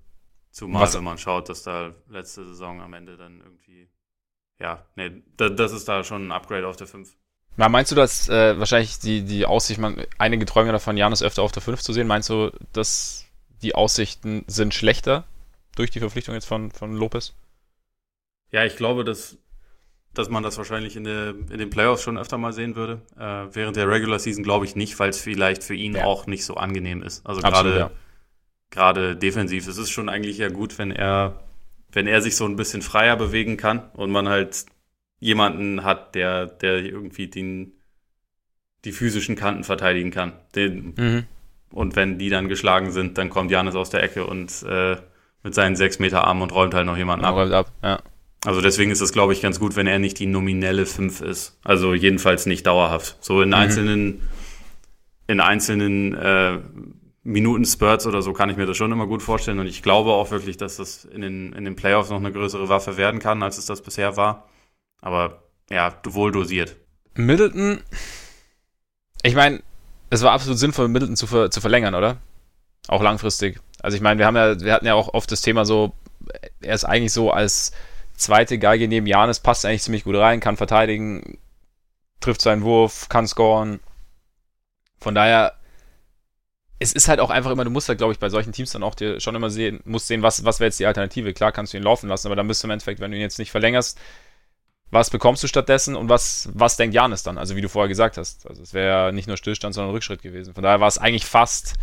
Zumal, was? wenn man schaut, dass da letzte Saison am Ende dann irgendwie ja, nee, da, das ist da schon ein Upgrade auf der 5. Ja, meinst du, dass äh, wahrscheinlich die, die Aussicht, man, einige träumen davon, Janis öfter auf der 5 zu sehen, meinst du, dass die Aussichten sind schlechter durch die Verpflichtung jetzt von, von Lopez? Ja, ich glaube, dass, dass man das wahrscheinlich in, der, in den Playoffs schon öfter mal sehen würde. Äh, während der Regular Season glaube ich nicht, weil es vielleicht für ihn ja. auch nicht so angenehm ist. Also gerade ja. gerade defensiv. Es ist schon eigentlich ja gut, wenn er wenn er sich so ein bisschen freier bewegen kann und man halt jemanden hat, der, der irgendwie den, die physischen Kanten verteidigen kann. Den, mhm. Und wenn die dann geschlagen sind, dann kommt Janis aus der Ecke und äh, mit seinen sechs Meter Arm und räumt halt noch jemanden ab. Räumt ab ja. Also deswegen ist es, glaube ich, ganz gut, wenn er nicht die nominelle 5 ist. Also jedenfalls nicht dauerhaft. So in mhm. einzelnen, in einzelnen äh, Minuten-Spurts oder so kann ich mir das schon immer gut vorstellen. Und ich glaube auch wirklich, dass das in den, in den Playoffs noch eine größere Waffe werden kann, als es das bisher war. Aber ja, wohl dosiert. Middleton, ich meine, es war absolut sinnvoll, Middleton zu, ver, zu verlängern, oder? Auch langfristig. Also ich meine, wir haben ja, wir hatten ja auch oft das Thema so, er ist eigentlich so als zweite Geige neben Janis, passt eigentlich ziemlich gut rein, kann verteidigen, trifft seinen Wurf, kann scoren. Von daher es ist halt auch einfach immer, du musst halt, glaube ich, bei solchen Teams dann auch dir schon immer sehen, musst sehen, was, was wäre jetzt die Alternative. Klar kannst du ihn laufen lassen, aber dann bist du im Endeffekt, wenn du ihn jetzt nicht verlängerst, was bekommst du stattdessen und was, was denkt Janis dann? Also wie du vorher gesagt hast. Also es wäre ja nicht nur Stillstand, sondern Rückschritt gewesen. Von daher war es eigentlich fast,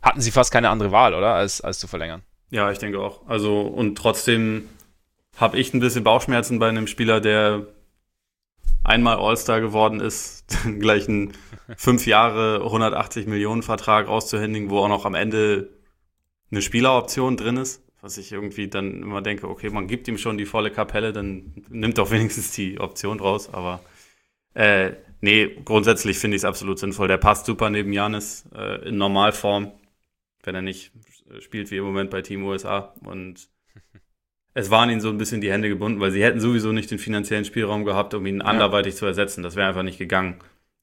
hatten sie fast keine andere Wahl, oder? Als, als zu verlängern. Ja, ich denke auch. Also und trotzdem habe ich ein bisschen Bauchschmerzen bei einem Spieler, der einmal All-Star geworden ist, gleich einen fünf Jahre 180 Millionen Vertrag auszuhändigen, wo auch noch am Ende eine Spieleroption drin ist, was ich irgendwie dann immer denke, okay, man gibt ihm schon die volle Kapelle, dann nimmt doch wenigstens die Option raus, aber äh, nee, grundsätzlich finde ich es absolut sinnvoll. Der passt super neben Janis äh, in Normalform, wenn er nicht spielt wie im Moment bei Team USA. Und es waren ihnen so ein bisschen die Hände gebunden, weil sie hätten sowieso nicht den finanziellen Spielraum gehabt, um ihn anderweitig zu ersetzen. Das wäre einfach nicht gegangen.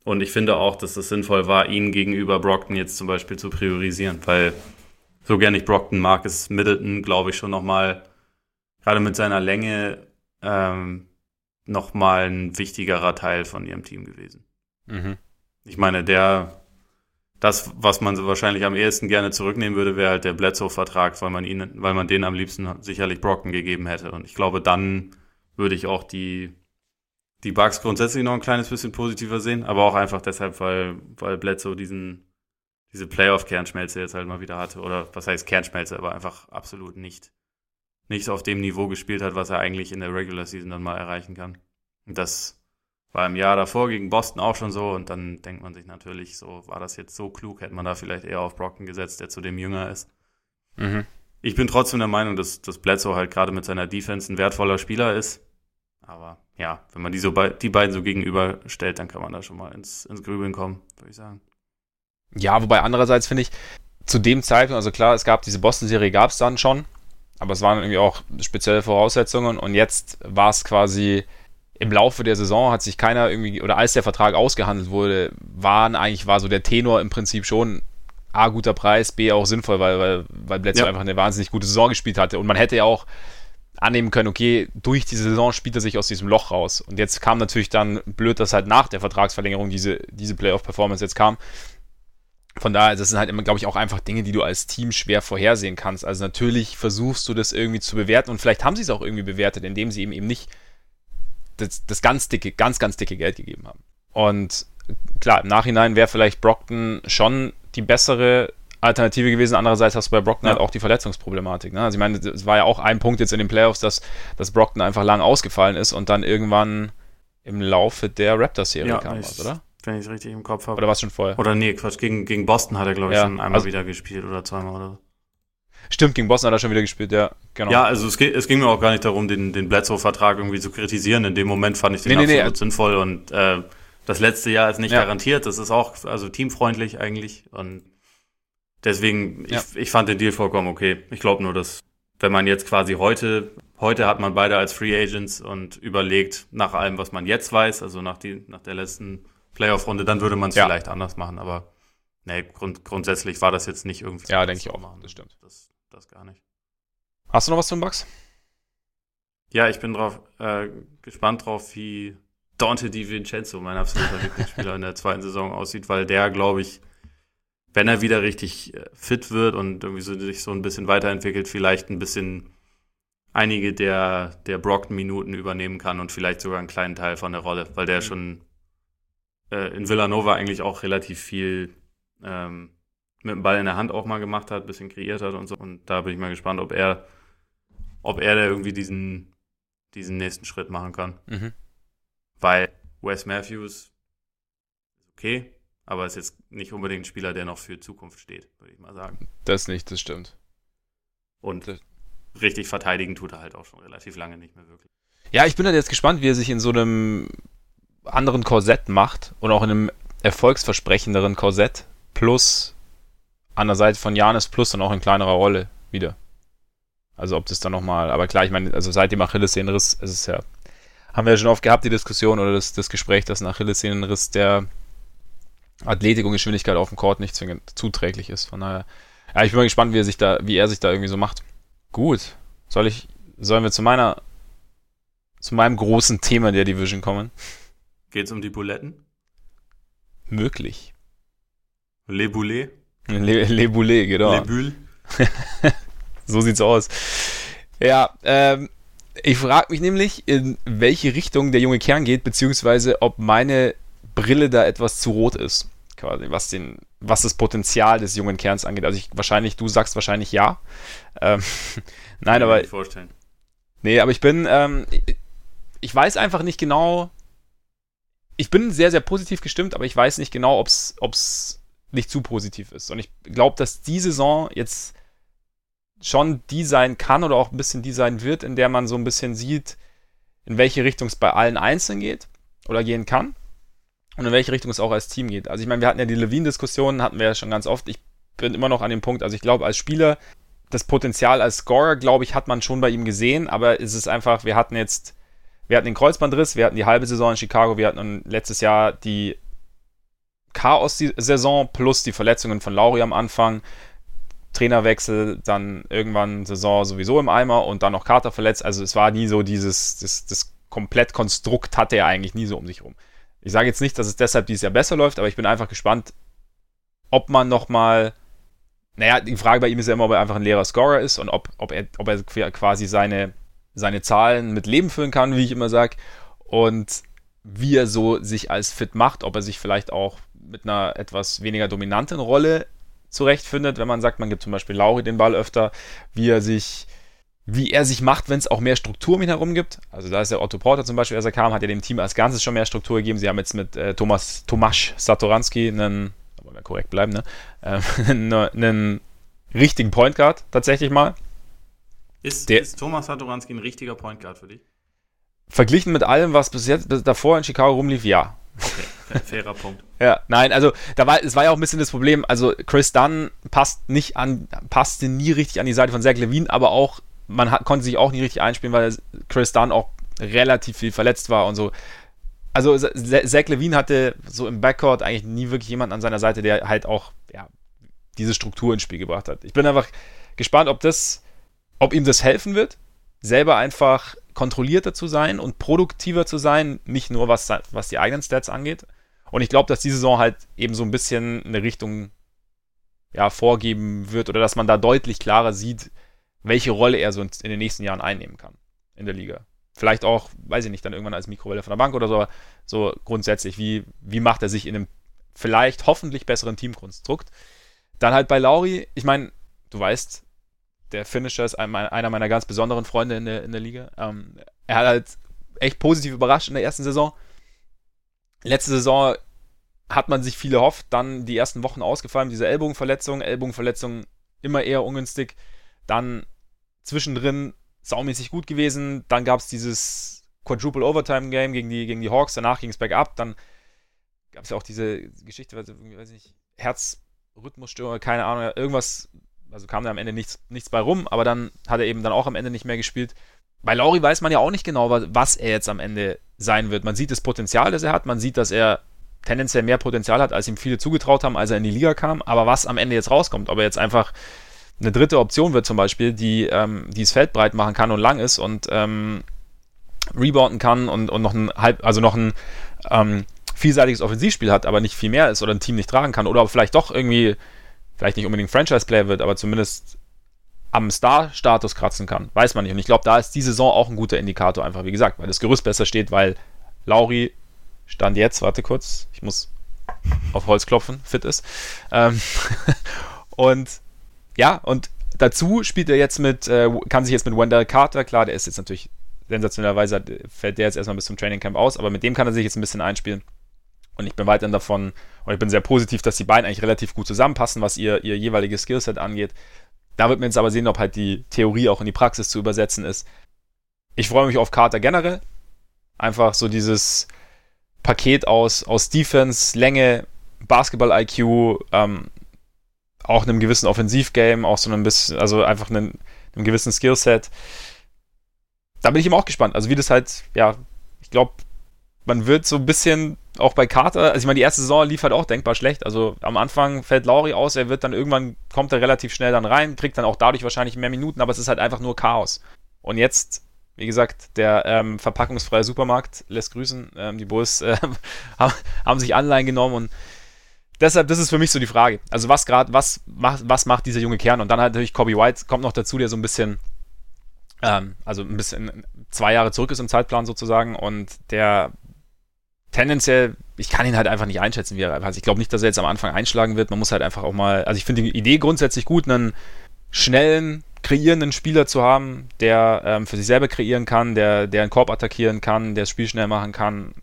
Und ich finde auch, dass es sinnvoll war, ihn gegenüber Brockton jetzt zum Beispiel zu priorisieren, weil so gern ich Brockton mag, ist Middleton, glaube ich, schon nochmal, gerade mit seiner Länge, ähm, nochmal ein wichtigerer Teil von ihrem Team gewesen. Mhm. Ich meine, der, das, was man so wahrscheinlich am ehesten gerne zurücknehmen würde, wäre halt der Bledsoe-Vertrag, weil man ihn, weil man den am liebsten sicherlich Brockton gegeben hätte. Und ich glaube, dann würde ich auch die die Bugs grundsätzlich noch ein kleines bisschen positiver sehen, aber auch einfach deshalb, weil, weil Bledsoe diesen, diese Playoff-Kernschmelze jetzt halt mal wieder hatte. Oder was heißt Kernschmelze, aber einfach absolut nicht, nicht auf dem Niveau gespielt hat, was er eigentlich in der Regular Season dann mal erreichen kann. Und das war im Jahr davor gegen Boston auch schon so und dann denkt man sich natürlich, so war das jetzt so klug, hätte man da vielleicht eher auf Brocken gesetzt, der zudem jünger ist. Mhm. Ich bin trotzdem der Meinung, dass, dass Bledsoe halt gerade mit seiner Defense ein wertvoller Spieler ist. Aber ja, wenn man die, so die beiden so gegenüberstellt, dann kann man da schon mal ins, ins Grübeln kommen, würde ich sagen. Ja, wobei andererseits finde ich, zu dem Zeitpunkt, also klar, es gab diese Boston-Serie, gab es dann schon, aber es waren irgendwie auch spezielle Voraussetzungen und jetzt war es quasi im Laufe der Saison hat sich keiner irgendwie, oder als der Vertrag ausgehandelt wurde, waren eigentlich, war so der Tenor im Prinzip schon A, guter Preis, B, auch sinnvoll, weil, weil, weil Bledsoe ja. einfach eine wahnsinnig gute Saison gespielt hatte und man hätte ja auch annehmen können, okay, durch die Saison spielt er sich aus diesem Loch raus. Und jetzt kam natürlich dann blöd, dass halt nach der Vertragsverlängerung diese, diese Playoff-Performance jetzt kam. Von daher, das sind halt immer, glaube ich, auch einfach Dinge, die du als Team schwer vorhersehen kannst. Also natürlich versuchst du das irgendwie zu bewerten und vielleicht haben sie es auch irgendwie bewertet, indem sie ihm eben nicht das, das ganz dicke, ganz, ganz dicke Geld gegeben haben. Und klar, im Nachhinein wäre vielleicht Brockton schon die bessere Alternative gewesen. Andererseits hast du bei Brockton ja. halt auch die Verletzungsproblematik. Ne? Also ich meine, es war ja auch ein Punkt jetzt in den Playoffs, dass, dass Brockton einfach lang ausgefallen ist und dann irgendwann im Laufe der Raptors-Serie ja, kam was, oder? Wenn ich es richtig im Kopf habe. Oder war es schon vorher? Oder nee, Quatsch, gegen, gegen Boston hat er, glaube ich, ja, schon einmal also, wieder gespielt oder zweimal oder so. Stimmt, gegen Boston hat er schon wieder gespielt, ja, genau. Ja, also es, es ging mir auch gar nicht darum, den, den Bledsoe-Vertrag irgendwie zu kritisieren. In dem Moment fand ich den nee, absolut nee, nee. sinnvoll und äh, das letzte Jahr ist nicht ja. garantiert. Das ist auch also teamfreundlich eigentlich und Deswegen, ja. ich, ich fand den Deal vollkommen okay. Ich glaube nur, dass wenn man jetzt quasi heute, heute hat man beide als Free Agents und überlegt nach allem, was man jetzt weiß, also nach, die, nach der letzten Playoff-Runde, dann würde man es ja. vielleicht anders machen. Aber nee, grund, grundsätzlich war das jetzt nicht irgendwie. Ja, denke ich auch. Machen. Das stimmt. Das. Hast du noch was zum Bugs? Ja, ich bin drauf, äh, gespannt drauf, wie Dante Di Vincenzo, mein absoluter Lieblingsspieler in der zweiten Saison aussieht, weil der, glaube ich, wenn er wieder richtig äh, fit wird und irgendwie so, sich so ein bisschen weiterentwickelt, vielleicht ein bisschen einige der, der Brockton-Minuten übernehmen kann und vielleicht sogar einen kleinen Teil von der Rolle, weil der mhm. schon äh, in Villanova eigentlich auch relativ viel ähm, mit dem Ball in der Hand auch mal gemacht hat, bisschen kreiert hat und so. Und da bin ich mal gespannt, ob er, ob er da irgendwie diesen, diesen nächsten Schritt machen kann. Mhm. Weil Wes Matthews ist okay, aber ist jetzt nicht unbedingt ein Spieler, der noch für Zukunft steht, würde ich mal sagen. Das nicht, das stimmt. Und das richtig verteidigen tut er halt auch schon relativ lange nicht mehr wirklich. Ja, ich bin halt jetzt gespannt, wie er sich in so einem anderen Korsett macht und auch in einem erfolgsversprechenderen Korsett plus an der Seite von Janis plus dann auch in kleinerer Rolle wieder. Also ob das dann nochmal, aber klar, ich meine, also seit dem Achillessehnenriss ist es ja, haben wir ja schon oft gehabt, die Diskussion oder das, das Gespräch, dass ein Achillessehnenriss der Athletik und Geschwindigkeit auf dem Court nicht zwingend zuträglich ist. Von daher, ja, ich bin mal gespannt, wie er sich da, wie er sich da irgendwie so macht. Gut. Soll ich, sollen wir zu meiner, zu meinem großen Thema der Division kommen? Geht's um die Buletten? Möglich. Le Boulet? Le, Le Boulet, genau. Le Bulle. so sieht's aus. Ja, ähm, ich frage mich nämlich, in welche Richtung der junge Kern geht, beziehungsweise ob meine Brille da etwas zu rot ist, quasi, was den, was das Potenzial des jungen Kerns angeht. Also ich wahrscheinlich, du sagst wahrscheinlich ja. Ähm, nein, aber. Ich vorstellen. Nee, aber ich bin, ähm, ich weiß einfach nicht genau. Ich bin sehr, sehr positiv gestimmt, aber ich weiß nicht genau, ob es nicht zu positiv ist. Und ich glaube, dass die Saison jetzt schon die sein kann oder auch ein bisschen die sein wird, in der man so ein bisschen sieht, in welche Richtung es bei allen Einzelnen geht oder gehen kann. und in welche Richtung es auch als Team geht. Also ich meine, wir hatten ja die Levine-Diskussion, hatten wir ja schon ganz oft. Ich bin immer noch an dem Punkt, also ich glaube, als Spieler, das Potenzial als Scorer, glaube ich, hat man schon bei ihm gesehen, aber es ist einfach, wir hatten jetzt, wir hatten den Kreuzbandriss, wir hatten die halbe Saison in Chicago, wir hatten letztes Jahr die Chaos-Saison plus die Verletzungen von Lauri am Anfang. Trainerwechsel, dann irgendwann Saison sowieso im Eimer und dann noch Carter verletzt. Also es war nie so dieses, das, das Komplettkonstrukt hatte er eigentlich nie so um sich rum. Ich sage jetzt nicht, dass es deshalb dieses Jahr besser läuft, aber ich bin einfach gespannt, ob man nochmal, naja, die Frage bei ihm ist ja immer, ob er einfach ein leerer Scorer ist und ob, ob, er, ob er quasi seine, seine Zahlen mit Leben füllen kann, wie ich immer sage, und wie er so sich als fit macht, ob er sich vielleicht auch mit einer etwas weniger dominanten Rolle zurechtfindet, wenn man sagt, man gibt zum Beispiel Lauri den Ball öfter, wie er sich, wie er sich macht, wenn es auch mehr Struktur um ihn herum gibt. Also da ist der Otto Porter zum Beispiel, als er kam, hat er dem Team als Ganzes schon mehr Struktur gegeben. Sie haben jetzt mit äh, Thomas Tomasz Satoranski einen, aber wir korrekt bleiben, ne, äh, einen, einen richtigen Point Guard tatsächlich mal. Ist, der, ist Thomas Satoranski ein richtiger Point Guard für dich? Verglichen mit allem, was bis jetzt bis davor in Chicago rumlief, ja. Okay, fairer Punkt. Ja, nein, also da war, es war ja auch ein bisschen das Problem. Also Chris Dunn passt nicht an, passte nie richtig an die Seite von Zach Levine, aber auch man hat, konnte sich auch nie richtig einspielen, weil Chris Dunn auch relativ viel verletzt war und so. Also Zach Levine hatte so im Backcourt eigentlich nie wirklich jemanden an seiner Seite, der halt auch ja, diese Struktur ins Spiel gebracht hat. Ich bin einfach gespannt, ob das, ob ihm das helfen wird, selber einfach kontrollierter zu sein und produktiver zu sein, nicht nur was, was die eigenen Stats angeht. Und ich glaube, dass die Saison halt eben so ein bisschen eine Richtung ja, vorgeben wird oder dass man da deutlich klarer sieht, welche Rolle er so in, den nächsten Jahren einnehmen kann in der Liga. Vielleicht auch, weiß ich nicht, dann irgendwann als Mikrowelle von der Bank oder so, aber so grundsätzlich, wie, wie macht er sich in einem vielleicht hoffentlich besseren Teamkonstrukt. Dann halt bei Lauri, ich meine, du weißt, der Finisher ist einer meiner ganz besonderen Freunde in der, in der Liga. Ähm, er hat halt echt positiv überrascht in der ersten Saison letzte Saison hat man sich viel erhofft, dann die ersten Wochen ausgefallen, diese Ellbogenverletzung, Ellbogenverletzung immer eher ungünstig, dann zwischendrin saumäßig gut gewesen, dann gab es dieses Quadruple Overtime Game gegen die, gegen die Hawks, danach ging es bergab, dann gab es ja auch diese Geschichte, weiß ich nicht, Herzrhythmusstörung, keine Ahnung, irgendwas, also kam da am Ende nichts, nichts bei rum, aber dann hat er eben dann auch am Ende nicht mehr gespielt. Bei Lauri weiß man ja auch nicht genau, was er jetzt am Ende sein wird. Man sieht das Potenzial, das er hat, man sieht, dass er tendenziell mehr Potenzial hat, als ihm viele zugetraut haben, als er in die Liga kam. Aber was am Ende jetzt rauskommt, ob er jetzt einfach eine dritte Option wird zum Beispiel, die, ähm, die das Feld breit machen kann und lang ist und ähm, rebounden kann und, und noch ein halb, also noch ein ähm, vielseitiges Offensivspiel hat, aber nicht viel mehr ist oder ein Team nicht tragen kann oder vielleicht doch irgendwie, vielleicht nicht unbedingt Franchise-Player wird, aber zumindest am Star-Status kratzen kann. Weiß man nicht. Und ich glaube, da ist die Saison auch ein guter Indikator, einfach wie gesagt, weil das Gerüst besser steht, weil Lauri stand jetzt, warte kurz, ich muss auf Holz klopfen, fit ist. Ähm und ja, und dazu spielt er jetzt mit, äh, kann sich jetzt mit Wendell Carter, klar, der ist jetzt natürlich sensationellerweise, fällt der jetzt erstmal bis zum Training Camp aus, aber mit dem kann er sich jetzt ein bisschen einspielen. Und ich bin weiterhin davon, und ich bin sehr positiv, dass die beiden eigentlich relativ gut zusammenpassen, was ihr, ihr jeweiliges Skillset angeht. Da wird man jetzt aber sehen, ob halt die Theorie auch in die Praxis zu übersetzen ist. Ich freue mich auf Carter generell. Einfach so dieses Paket aus, aus Defense, Länge, Basketball-IQ, ähm, auch einem gewissen Offensivgame, auch so ein bisschen, also einfach einem, einem gewissen Skillset. Da bin ich immer auch gespannt. Also wie das halt, ja, ich glaube, man wird so ein bisschen auch bei Carter, also ich meine, die erste Saison lief halt auch denkbar schlecht. Also am Anfang fällt Lauri aus, er wird dann irgendwann, kommt er relativ schnell dann rein, kriegt dann auch dadurch wahrscheinlich mehr Minuten, aber es ist halt einfach nur Chaos. Und jetzt, wie gesagt, der ähm, verpackungsfreie Supermarkt lässt grüßen. Ähm, die Bulls äh, haben sich Anleihen genommen und deshalb, das ist für mich so die Frage. Also was gerade, was macht, was macht dieser junge Kern? Und dann halt natürlich Kobe White kommt noch dazu, der so ein bisschen, ähm, also ein bisschen zwei Jahre zurück ist im Zeitplan sozusagen und der tendenziell, ich kann ihn halt einfach nicht einschätzen, wie er also ich glaube nicht, dass er jetzt am Anfang einschlagen wird. Man muss halt einfach auch mal, also ich finde die Idee grundsätzlich gut, einen schnellen, kreierenden Spieler zu haben, der ähm, für sich selber kreieren kann, der, der einen Korb attackieren kann, der das Spiel schnell machen kann.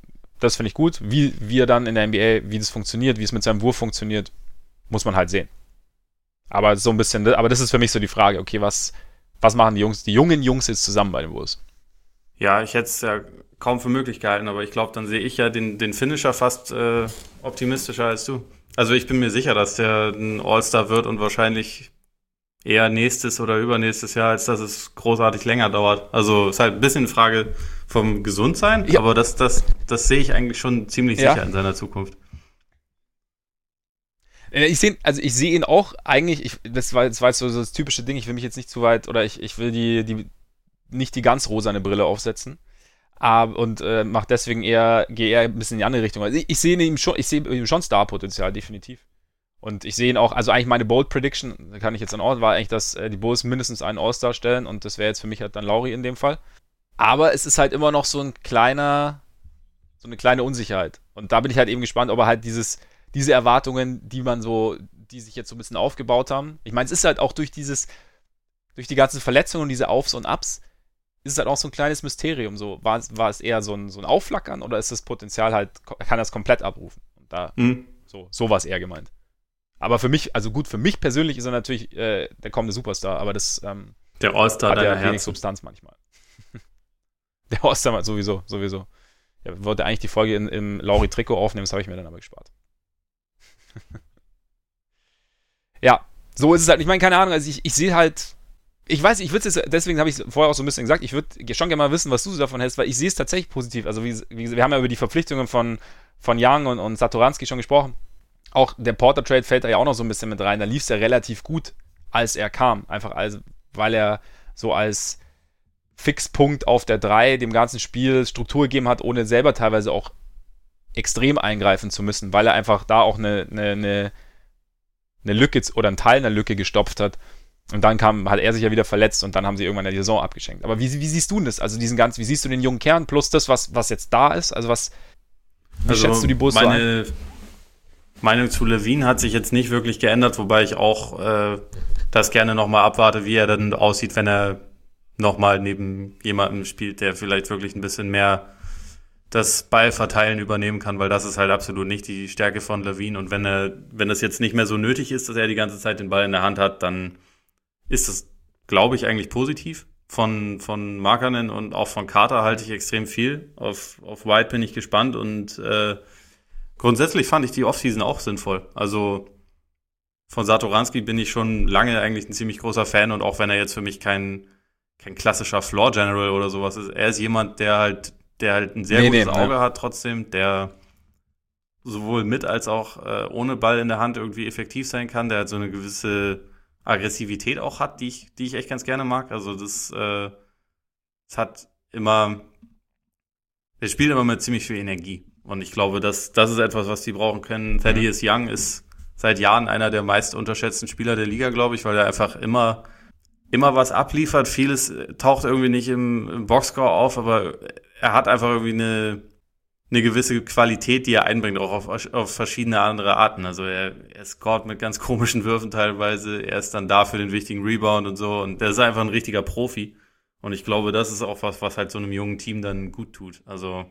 Das finde ich gut. Wie, wie er dann in der NBA, wie das funktioniert, wie es mit seinem Wurf funktioniert, muss man halt sehen. Aber so ein bisschen, aber das ist für mich so die Frage, okay, was, was machen die Jungs, die jungen Jungs jetzt zusammen bei den Wolves? Ja, ich hätte es ja kaum für möglich gehalten, aber ich glaube, dann sehe ich ja den, den Finisher fast äh, optimistischer als du. Also ich bin mir sicher, dass der ein All-Star wird und wahrscheinlich eher nächstes oder übernächstes Jahr, als dass es großartig länger dauert. Also ist halt ein bisschen eine Frage vom Gesundsein, ja. aber das, das, das sehe ich eigentlich schon ziemlich sicher ja. in seiner Zukunft. Äh, ich sehe, also ich sehe ihn auch eigentlich, ich, das war, das war jetzt so das typische Ding, ich will mich jetzt nicht zu weit oder ich, ich will die, die, nicht die ganz rosane Brille aufsetzen. Und äh, macht deswegen eher, gehe eher ein bisschen in die andere Richtung. Also ich, ich sehe ihm schon, ich sehe ihm schon Star-Potenzial, definitiv. Und ich sehe ihn auch, also eigentlich meine Bold Prediction, da kann ich jetzt dann auch, war eigentlich, dass äh, die Bulls mindestens einen All-Star stellen und das wäre jetzt für mich halt dann Lauri in dem Fall. Aber es ist halt immer noch so ein kleiner, so eine kleine Unsicherheit. Und da bin ich halt eben gespannt, ob er halt dieses, diese Erwartungen, die man so, die sich jetzt so ein bisschen aufgebaut haben. Ich meine, es ist halt auch durch dieses, durch die ganzen Verletzungen und diese Aufs und Ups, ist es halt auch so ein kleines Mysterium. So, war, war es eher so ein, so ein Aufflackern oder ist das Potenzial halt, kann das komplett abrufen? Und da, mhm. so, so war es eher gemeint. Aber für mich, also gut, für mich persönlich ist er natürlich äh, der kommende Superstar, aber das ähm, der All-Star hat ja wenig Substanz manchmal. der All-Star sowieso, sowieso. Ja, wollte eigentlich die Folge in, im Lauri-Trikot aufnehmen, das habe ich mir dann aber gespart. ja, so ist es halt. Ich meine, keine Ahnung, also ich, ich sehe halt, ich weiß, ich würde es deswegen habe ich vorher auch so ein bisschen gesagt, ich würde schon gerne mal wissen, was du davon hältst, weil ich sehe es tatsächlich positiv. Also, wie, wie, wir haben ja über die Verpflichtungen von, von Young und, und Satoranski schon gesprochen auch der Porter-Trade fällt da ja auch noch so ein bisschen mit rein. Da lief es ja relativ gut, als er kam. Einfach als, weil er so als Fixpunkt auf der 3 dem ganzen Spiel Struktur gegeben hat, ohne selber teilweise auch extrem eingreifen zu müssen, weil er einfach da auch eine, eine, eine, eine Lücke oder einen Teil einer Lücke gestopft hat. Und dann kam, hat er sich ja wieder verletzt und dann haben sie irgendwann die Saison abgeschenkt. Aber wie, wie siehst du das? Also diesen ganzen, wie siehst du den jungen Kern plus das, was, was jetzt da ist? Also was, wie also schätzt du die Bulls meine, so ein? Meinung zu Levine hat sich jetzt nicht wirklich geändert, wobei ich auch äh, das gerne nochmal abwarte, wie er dann aussieht, wenn er nochmal neben jemandem spielt, der vielleicht wirklich ein bisschen mehr das Ballverteilen übernehmen kann, weil das ist halt absolut nicht die Stärke von Levine. Und wenn er, wenn das jetzt nicht mehr so nötig ist, dass er die ganze Zeit den Ball in der Hand hat, dann ist das, glaube ich, eigentlich positiv. Von, von Markanen und auch von Carter halte ich extrem viel. Auf, auf White bin ich gespannt und äh, Grundsätzlich fand ich die Offseason auch sinnvoll. Also von Satoranski bin ich schon lange eigentlich ein ziemlich großer Fan und auch wenn er jetzt für mich kein, kein klassischer Floor General oder sowas ist, er ist jemand, der halt, der halt ein sehr nee, gutes nee, Auge ja. hat trotzdem, der sowohl mit als auch äh, ohne Ball in der Hand irgendwie effektiv sein kann, der halt so eine gewisse Aggressivität auch hat, die ich, die ich echt ganz gerne mag. Also das, äh, das hat immer, er spielt immer mit ziemlich viel Energie. Und ich glaube, das, das ist etwas, was die brauchen können. Thaddeus mhm. Young ist seit Jahren einer der meist unterschätzten Spieler der Liga, glaube ich, weil er einfach immer, immer was abliefert. Vieles taucht irgendwie nicht im, im Boxscore auf, aber er hat einfach irgendwie eine, eine gewisse Qualität, die er einbringt, auch auf, auf verschiedene andere Arten. Also er, er scoret mit ganz komischen Würfen teilweise. Er ist dann da für den wichtigen Rebound und so. Und der ist einfach ein richtiger Profi. Und ich glaube, das ist auch was, was halt so einem jungen Team dann gut tut. Also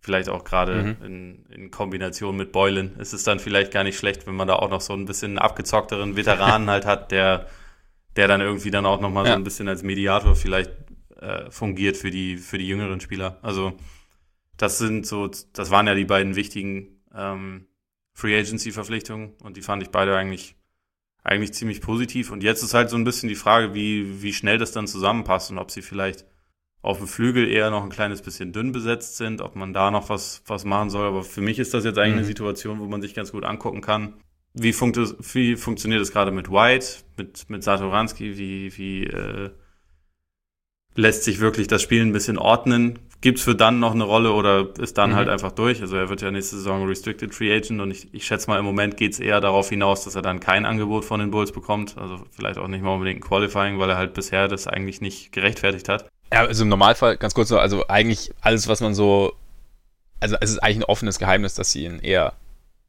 Vielleicht auch gerade mhm. in, in Kombination mit Beulen ist es dann vielleicht gar nicht schlecht, wenn man da auch noch so ein bisschen abgezockteren Veteranen halt hat, der, der dann irgendwie dann auch nochmal ja. so ein bisschen als Mediator vielleicht äh, fungiert für die, für die jüngeren Spieler. Also das sind so, das waren ja die beiden wichtigen ähm, Free Agency Verpflichtungen und die fand ich beide eigentlich eigentlich ziemlich positiv. Und jetzt ist halt so ein bisschen die Frage, wie, wie schnell das dann zusammenpasst und ob sie vielleicht auf dem Flügel eher noch ein kleines bisschen dünn besetzt sind, ob man da noch was, was machen soll. Aber für mich ist das jetzt eigentlich mhm. eine Situation, wo man sich ganz gut angucken kann. Wie, funkt es, wie funktioniert es gerade mit White, mit, mit Satoranski? Wie, wie äh, lässt sich wirklich das Spiel ein bisschen ordnen? Gibt es für dann noch eine Rolle oder ist dann mhm. halt einfach durch? Also er wird ja nächste Saison Restricted Free Agent und ich, ich schätze mal, im Moment geht es eher darauf hinaus, dass er dann kein Angebot von den Bulls bekommt. Also vielleicht auch nicht mal unbedingt ein Qualifying, weil er halt bisher das eigentlich nicht gerechtfertigt hat. Ja, also im Normalfall, ganz kurz so, also eigentlich alles, was man so, also es ist eigentlich ein offenes Geheimnis, dass sie ihn eher,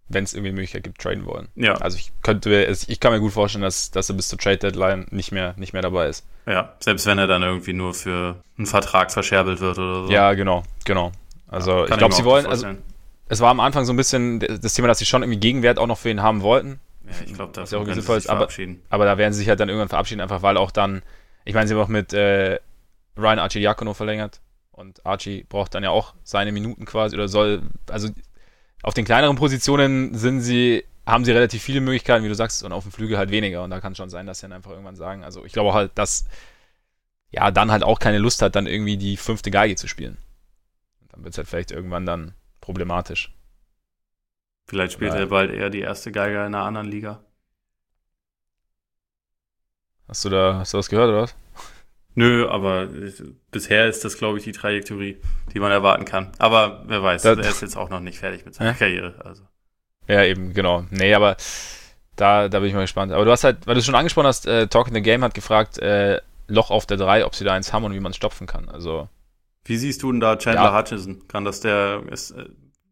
wenn es irgendwie Möglichkeit gibt, traden wollen. Ja. Also ich könnte, ich kann mir gut vorstellen, dass, dass er bis zur Trade Deadline nicht mehr, nicht mehr dabei ist. Ja, selbst wenn er dann irgendwie nur für einen Vertrag verscherbelt wird oder so. Ja, genau, genau. Also ja, ich glaube, sie wollen, also es war am Anfang so ein bisschen das Thema, dass sie schon irgendwie Gegenwert auch noch für ihn haben wollten. Ja, ich glaube, das ist auch sinnvoll ist, aber, aber da werden sie sich halt dann irgendwann verabschieden, einfach weil auch dann, ich meine, sie haben auch mit, äh, Ryan Archie verlängert. Und Archie braucht dann ja auch seine Minuten quasi oder soll, also auf den kleineren Positionen sind sie, haben sie relativ viele Möglichkeiten, wie du sagst, und auf dem Flügel halt weniger. Und da kann schon sein, dass sie dann einfach irgendwann sagen, also ich glaube halt, dass ja dann halt auch keine Lust hat, dann irgendwie die fünfte Geige zu spielen. Und dann wird es halt vielleicht irgendwann dann problematisch. Vielleicht spielt Weil, er bald eher die erste Geige in einer anderen Liga. Hast du da, hast du was gehört oder was? Nö, aber bisher ist das, glaube ich, die Trajektorie, die man erwarten kann. Aber wer weiß, das, er ist jetzt auch noch nicht fertig mit seiner ja? Karriere. Also. Ja, eben, genau. Nee, aber da, da bin ich mal gespannt. Aber du hast halt, weil du es schon angesprochen hast, äh, Talk in the Game hat gefragt, äh, Loch auf der 3, ob sie da eins haben und wie man es stopfen kann. Also. Wie siehst du denn da Chandler ja. Hutchison? Kann das der, ist, äh,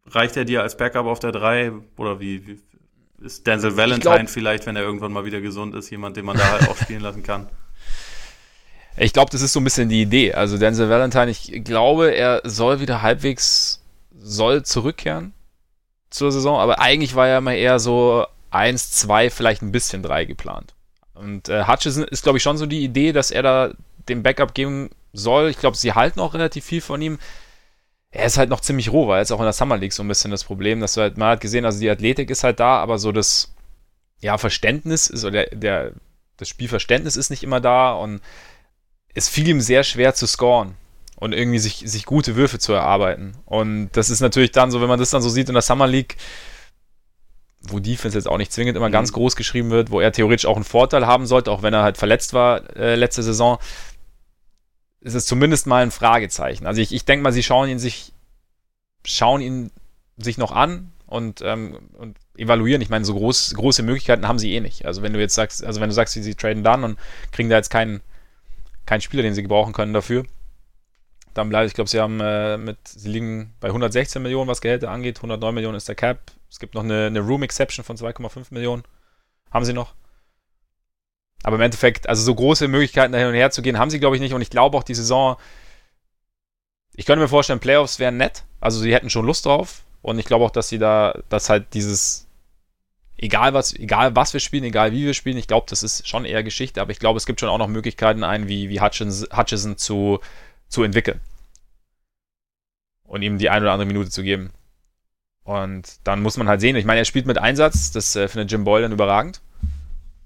reicht er dir als Backup auf der 3 oder wie, wie ist Denzel Valentine glaub, vielleicht, wenn er irgendwann mal wieder gesund ist, jemand, den man da halt auch spielen lassen kann? Ich glaube, das ist so ein bisschen die Idee. Also Denzel Valentine, ich glaube, er soll wieder halbwegs, soll zurückkehren zur Saison, aber eigentlich war er immer eher so eins, zwei, vielleicht ein bisschen drei geplant. Und äh, Hutchison ist, glaube ich, schon so die Idee, dass er da den Backup geben soll. Ich glaube, sie halten auch relativ viel von ihm. Er ist halt noch ziemlich roh, weil ist auch in der Summer League so ein bisschen das Problem, dass du halt, man hat gesehen, also die Athletik ist halt da, aber so das, ja, Verständnis ist, oder der, der das Spielverständnis ist nicht immer da und es fiel ihm sehr schwer zu scoren und irgendwie sich, sich gute Würfe zu erarbeiten. Und das ist natürlich dann so, wenn man das dann so sieht in der Summer League, wo Defense jetzt auch nicht zwingend immer mhm. ganz groß geschrieben wird, wo er theoretisch auch einen Vorteil haben sollte, auch wenn er halt verletzt war äh, letzte Saison, ist es zumindest mal ein Fragezeichen. Also ich, ich denke mal, sie schauen ihn sich, schauen ihn sich noch an und, ähm, und evaluieren. Ich meine, so groß, große Möglichkeiten haben sie eh nicht. Also wenn du jetzt sagst, also wenn du sagst, sie, sie traden dann und kriegen da jetzt keinen kein Spieler, den sie gebrauchen können dafür. Dann bleibt, ich glaube, sie haben äh, mit, sie liegen bei 116 Millionen, was Gehälter angeht. 109 Millionen ist der Cap. Es gibt noch eine, eine Room Exception von 2,5 Millionen. Haben sie noch. Aber im Endeffekt, also so große Möglichkeiten da hin und her zu gehen, haben sie, glaube ich, nicht. Und ich glaube auch, die Saison, ich könnte mir vorstellen, Playoffs wären nett. Also sie hätten schon Lust drauf. Und ich glaube auch, dass sie da, dass halt dieses egal was, egal was wir spielen, egal wie wir spielen, ich glaube, das ist schon eher Geschichte, aber ich glaube, es gibt schon auch noch Möglichkeiten, einen wie, wie Hutchison zu, zu entwickeln. Und ihm die eine oder andere Minute zu geben. Und dann muss man halt sehen, ich meine, er spielt mit Einsatz, das äh, findet Jim Boylan überragend.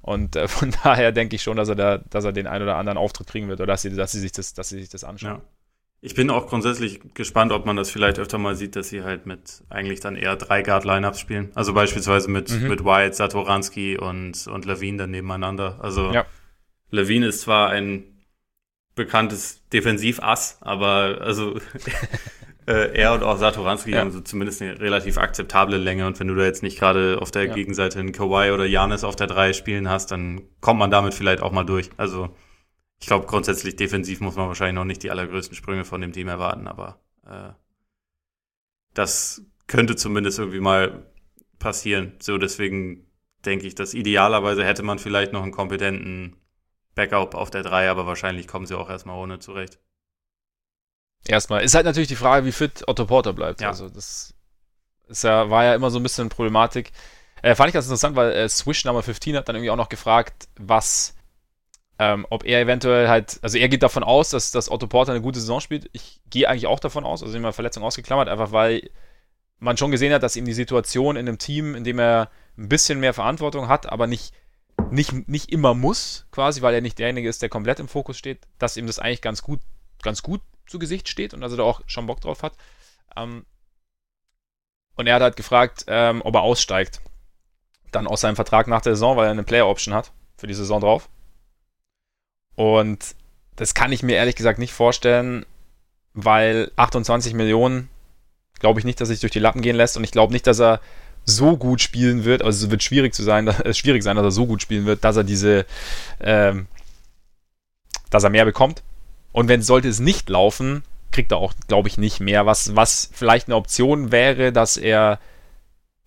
Und äh, von daher denke ich schon, dass er da, dass er den einen oder anderen Auftritt kriegen wird oder dass sie, dass sie sich das, dass sie sich das anschauen. Ja. Ich bin auch grundsätzlich gespannt, ob man das vielleicht öfter mal sieht, dass sie halt mit eigentlich dann eher drei Guard-Lineups spielen. Also beispielsweise mit, mhm. mit White, Satoranski und, und Levine dann nebeneinander. Also ja. Levine ist zwar ein bekanntes Defensivass, aber also äh, er und auch Satoranski ja. haben so zumindest eine relativ akzeptable Länge. Und wenn du da jetzt nicht gerade auf der ja. Gegenseite einen Kawhi oder Janis auf der drei spielen hast, dann kommt man damit vielleicht auch mal durch. Also ich glaube, grundsätzlich defensiv muss man wahrscheinlich noch nicht die allergrößten Sprünge von dem Team erwarten, aber äh, das könnte zumindest irgendwie mal passieren. So, deswegen denke ich, dass idealerweise hätte man vielleicht noch einen kompetenten Backup auf der 3, aber wahrscheinlich kommen sie auch erstmal ohne zurecht. Erstmal. Ist halt natürlich die Frage, wie fit Otto Porter bleibt. Ja. Also, das ist ja, war ja immer so ein bisschen Problematik. Äh, fand ich ganz interessant, weil äh, Swish Number 15 hat dann irgendwie auch noch gefragt, was ähm, ob er eventuell halt, also er geht davon aus, dass, dass Otto Porter eine gute Saison spielt. Ich gehe eigentlich auch davon aus, also immer Verletzung ausgeklammert, einfach weil man schon gesehen hat, dass ihm die Situation in einem Team, in dem er ein bisschen mehr Verantwortung hat, aber nicht, nicht, nicht immer muss, quasi, weil er nicht derjenige ist, der komplett im Fokus steht, dass ihm das eigentlich ganz gut, ganz gut zu Gesicht steht und er da auch schon Bock drauf hat. Ähm, und er hat halt gefragt, ähm, ob er aussteigt. Dann aus seinem Vertrag nach der Saison, weil er eine Player Option hat für die Saison drauf. Und das kann ich mir ehrlich gesagt nicht vorstellen, weil 28 Millionen glaube ich nicht, dass sich durch die Lappen gehen lässt und ich glaube nicht, dass er so gut spielen wird, also es wird schwierig zu sein, es schwierig sein, dass er so gut spielen wird, dass er diese, ähm, dass er mehr bekommt. Und wenn sollte es nicht laufen, kriegt er auch, glaube ich, nicht mehr. Was, was vielleicht eine Option wäre, dass er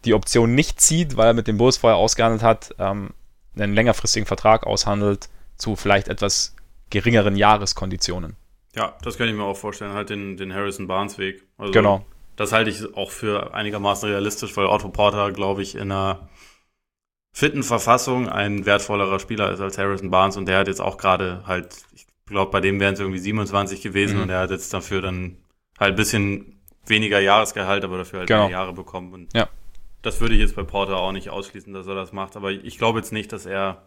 die Option nicht zieht, weil er mit dem Bulls vorher ausgehandelt hat, ähm, einen längerfristigen Vertrag aushandelt zu vielleicht etwas geringeren Jahreskonditionen. Ja, das kann ich mir auch vorstellen, halt den, den Harrison Barnes Weg. Also, genau. Das halte ich auch für einigermaßen realistisch, weil Otto Porter, glaube ich, in einer fitten Verfassung ein wertvollerer Spieler ist als Harrison Barnes und der hat jetzt auch gerade halt, ich glaube, bei dem wären es irgendwie 27 gewesen Mhm. und er hat jetzt dafür dann halt ein bisschen weniger Jahresgehalt, aber dafür halt Genau. mehr Jahre bekommen. Und Ja. das würde ich jetzt bei Porter auch nicht ausschließen, dass er das macht. Aber ich glaube jetzt nicht, dass er.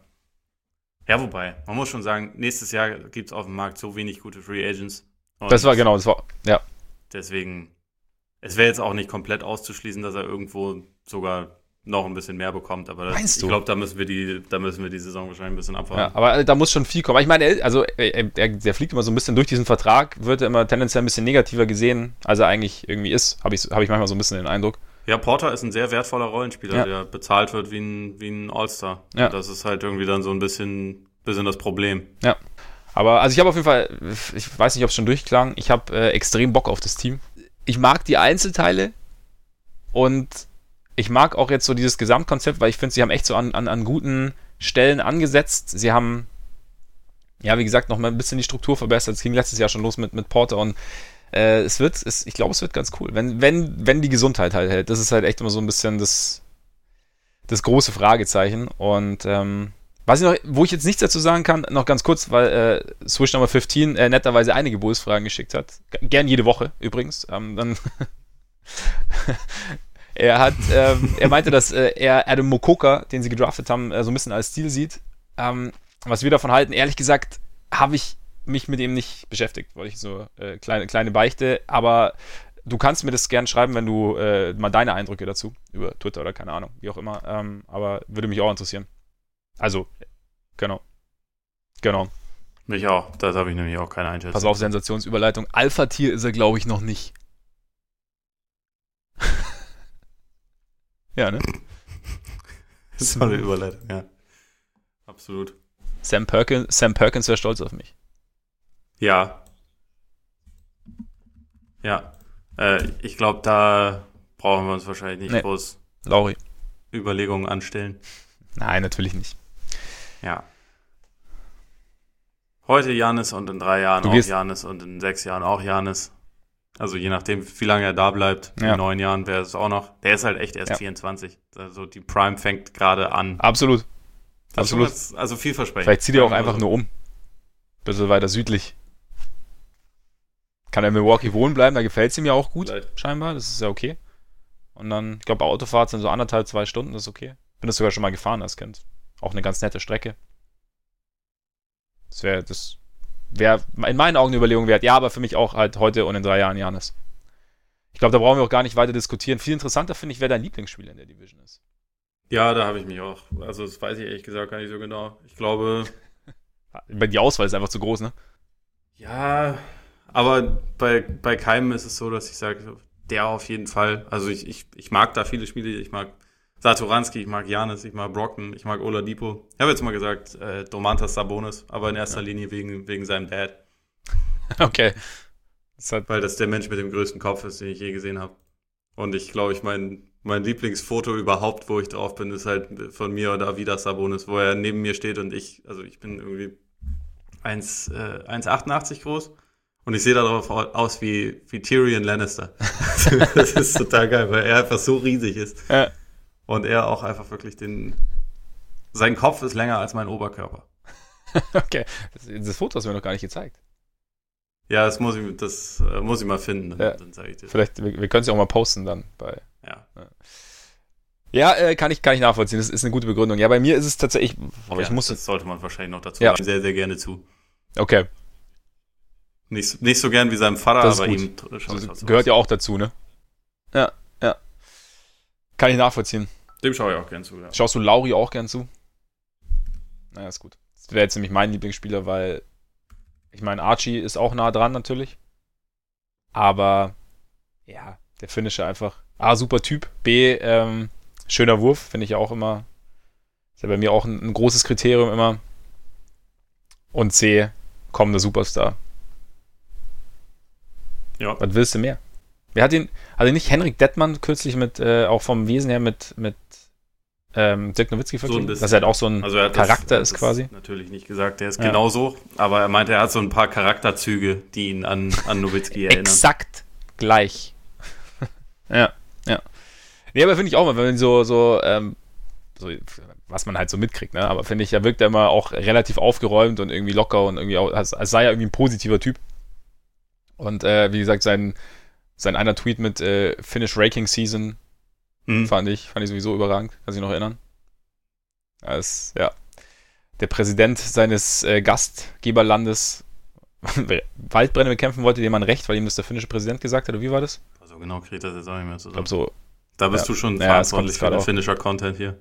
Ja, wobei, man muss schon sagen, nächstes Jahr gibt es auf dem Markt so wenig gute Free Agents. Das war genau, das war, ja. Deswegen, es wäre jetzt auch nicht komplett auszuschließen, dass er irgendwo sogar noch ein bisschen mehr bekommt. Aber das, Meinst ich glaube, da müssen wir die, da müssen wir die Saison wahrscheinlich ein bisschen ja. abwarten. Aber da muss schon viel kommen. Ich meine, er- also er, er, der fliegt immer so ein bisschen durch diesen Vertrag, wird er immer tendenziell ein bisschen negativer gesehen, als er eigentlich irgendwie ist. Habe ich, hab ich manchmal so ein bisschen den Eindruck. Ja, Porter ist ein sehr wertvoller Rollenspieler, Ja. der bezahlt wird wie ein, wie ein All-Star. Ja. Das ist halt irgendwie dann so ein bisschen, bisschen das Problem. Ja. Aber also ich habe auf jeden Fall, ich weiß nicht, ob es schon durchklang, ich habe äh, extrem Bock auf das Team. Ich mag die Einzelteile und ich mag auch jetzt so dieses Gesamtkonzept, weil ich finde, sie haben echt so an, an, an guten Stellen angesetzt. Sie haben, ja, wie gesagt, noch mal ein bisschen die Struktur verbessert. Es ging letztes Jahr schon los mit, mit Porter und äh, es wird, es, ich glaube, es wird ganz cool. Wenn, wenn, wenn die Gesundheit halt hält. Das ist halt echt immer so ein bisschen das, das große Fragezeichen. Und ähm, was ich noch, wo ich jetzt nichts dazu sagen kann, noch ganz kurz, weil äh, Swish Number 15 äh, netterweise einige Bulls-Fragen geschickt hat. Gern jede Woche übrigens. Ähm, dann er hat, ähm, er meinte, dass äh, er Adam Mokoka, den sie gedraftet haben, äh, so ein bisschen als Stil sieht. Ähm, was wir davon halten, ehrlich gesagt, habe ich mich mit ihm nicht beschäftigt, wollte ich so äh, kleine, kleine Beichte, aber du kannst mir das gern schreiben, wenn du äh, mal deine Eindrücke dazu über Twitter oder keine Ahnung, wie auch immer, ähm, aber würde mich auch interessieren. Also, genau. Genau. Mich auch. Das habe ich nämlich auch keine Einschätzung. Pass auf, Sensationsüberleitung. Alpha-Tier ist er, glaube ich, noch nicht. ja, ne? Tolle Überleitung, ja. Absolut. Sam Perkins, Sam Perkins wäre stolz auf mich. Ja. Ja. Äh, ich glaube, da brauchen wir uns wahrscheinlich nicht Nee. groß Lauri. Überlegungen anstellen. Nein, natürlich nicht. Ja. Heute Janis und in drei Jahren auch Janis und in sechs Jahren auch Janis. Also je nachdem, wie lange er da bleibt. Ja. In neun Jahren wäre es auch noch. Der ist halt echt erst Ja. 24. Also die Prime fängt gerade an. Absolut. Das ist absolut. ganz- also vielversprechend. Vielleicht zieht er auch wir einfach nur um. Bisschen weiter südlich. Kann er in Milwaukee wohnen bleiben, da gefällt es ihm ja auch gut, Vielleicht. scheinbar. Das ist ja okay. Und dann, ich glaube, Autofahrt sind so anderthalb, zwei Stunden, das ist okay. Bin das sogar schon mal gefahren als Kind. Auch eine ganz nette Strecke. Das wäre, das wäre in meinen Augen eine Überlegung wert. Ja, aber für mich auch halt heute und in drei Jahren Janis. Ich glaube, da brauchen wir auch gar nicht weiter diskutieren. Viel interessanter finde ich, wer dein Lieblingsspieler in der Division ist. Ja, da habe ich mich auch. Also das weiß ich ehrlich gesagt gar nicht so genau. Ich glaube, Die Auswahl ist einfach zu groß, ne? ja, aber bei, bei keinem ist es so, dass ich sage, der auf jeden Fall. Also ich, ich, ich mag da viele Spiele. Ich mag Satoranski, ich mag Janis, ich mag Brockton, ich mag Oladipo. Ich habe jetzt mal gesagt, äh, Domantas Sabonis, aber in erster Linie wegen, wegen seinem Dad. Okay. Das Weil das der Mensch mit dem größten Kopf ist, den ich je gesehen habe. Und ich glaube, ich mein, mein Lieblingsfoto überhaupt, wo ich drauf bin, ist halt von mir oder Avidas Sabonis, wo er neben mir steht und ich, also ich bin irgendwie 1, äh, 1,88 groß und ich sehe darauf aus wie, wie Tyrion Lannister. das ist total geil, weil er einfach so riesig ist ja. und er auch einfach wirklich den, sein Kopf ist länger als mein Oberkörper. Okay. Das, das Foto hast du mir noch gar nicht gezeigt. Ja, das muss ich, das äh, muss ich mal finden, dann, Ja. dann sage ich dir. Vielleicht, wir, wir können es ja auch mal posten dann bei. Ja. Ja, äh, kann ich, kann ich nachvollziehen. Das ist eine gute Begründung. Ja, bei mir ist es tatsächlich, aber ich ja, muss das sollte man wahrscheinlich noch dazu Ja. sagen. Sehr, sehr gerne zu. Okay. Nicht, so- nicht so gern wie seinem Vater, Das ist aber gut. ihm Das gehört aus. ja auch dazu, ne? Ja, ja. Kann ich nachvollziehen. Dem schaue ich auch gern zu. Ja. Schaust du Lauri auch gern zu? Naja, ist gut. Das wäre jetzt nämlich mein Lieblingsspieler, weil ich meine, Archie ist auch nah dran natürlich. Aber ja, der Finisher einfach. A, super Typ. B, ähm, schöner Wurf, finde ich ja auch immer. Ist ja bei mir auch ein, ein großes Kriterium immer. Und C, kommender Superstar. Ja. Was willst du mehr? Wer hat ihn, also nicht Henrik Dettmann kürzlich mit, äh, auch vom Wesen her mit, mit ähm, Dirk Nowitzki verglichen? bisschen. dass er halt auch so ein Also er hat Charakter das, ist quasi. Natürlich nicht gesagt, der ist Ja. genauso, aber er meinte, er hat so ein paar Charakterzüge, die ihn an, an Nowitzki erinnern. Exakt gleich. ja, ja. Nee, aber finde ich auch mal, wenn man so, so, ähm, so was man halt so mitkriegt, ne? Aber finde ich, er wirkt ja immer auch relativ aufgeräumt und irgendwie locker und irgendwie auch, als, als sei er irgendwie ein positiver Typ. Und äh, wie gesagt, sein, sein einer Tweet mit äh, Finish Raking Season hm. fand ich, fand ich sowieso überragend, kann sich noch erinnern. Als, ja, der Präsident seines äh, Gastgeberlandes Waldbrände bekämpfen wollte, dem man recht, weil ihm das der finnische Präsident gesagt hat, oder wie war das? Also genau kriegt das jetzt auch nicht mehr zusammen. Ich glaube so. Da bist ja. du schon ja, verantwortlich für den finnischer Content hier.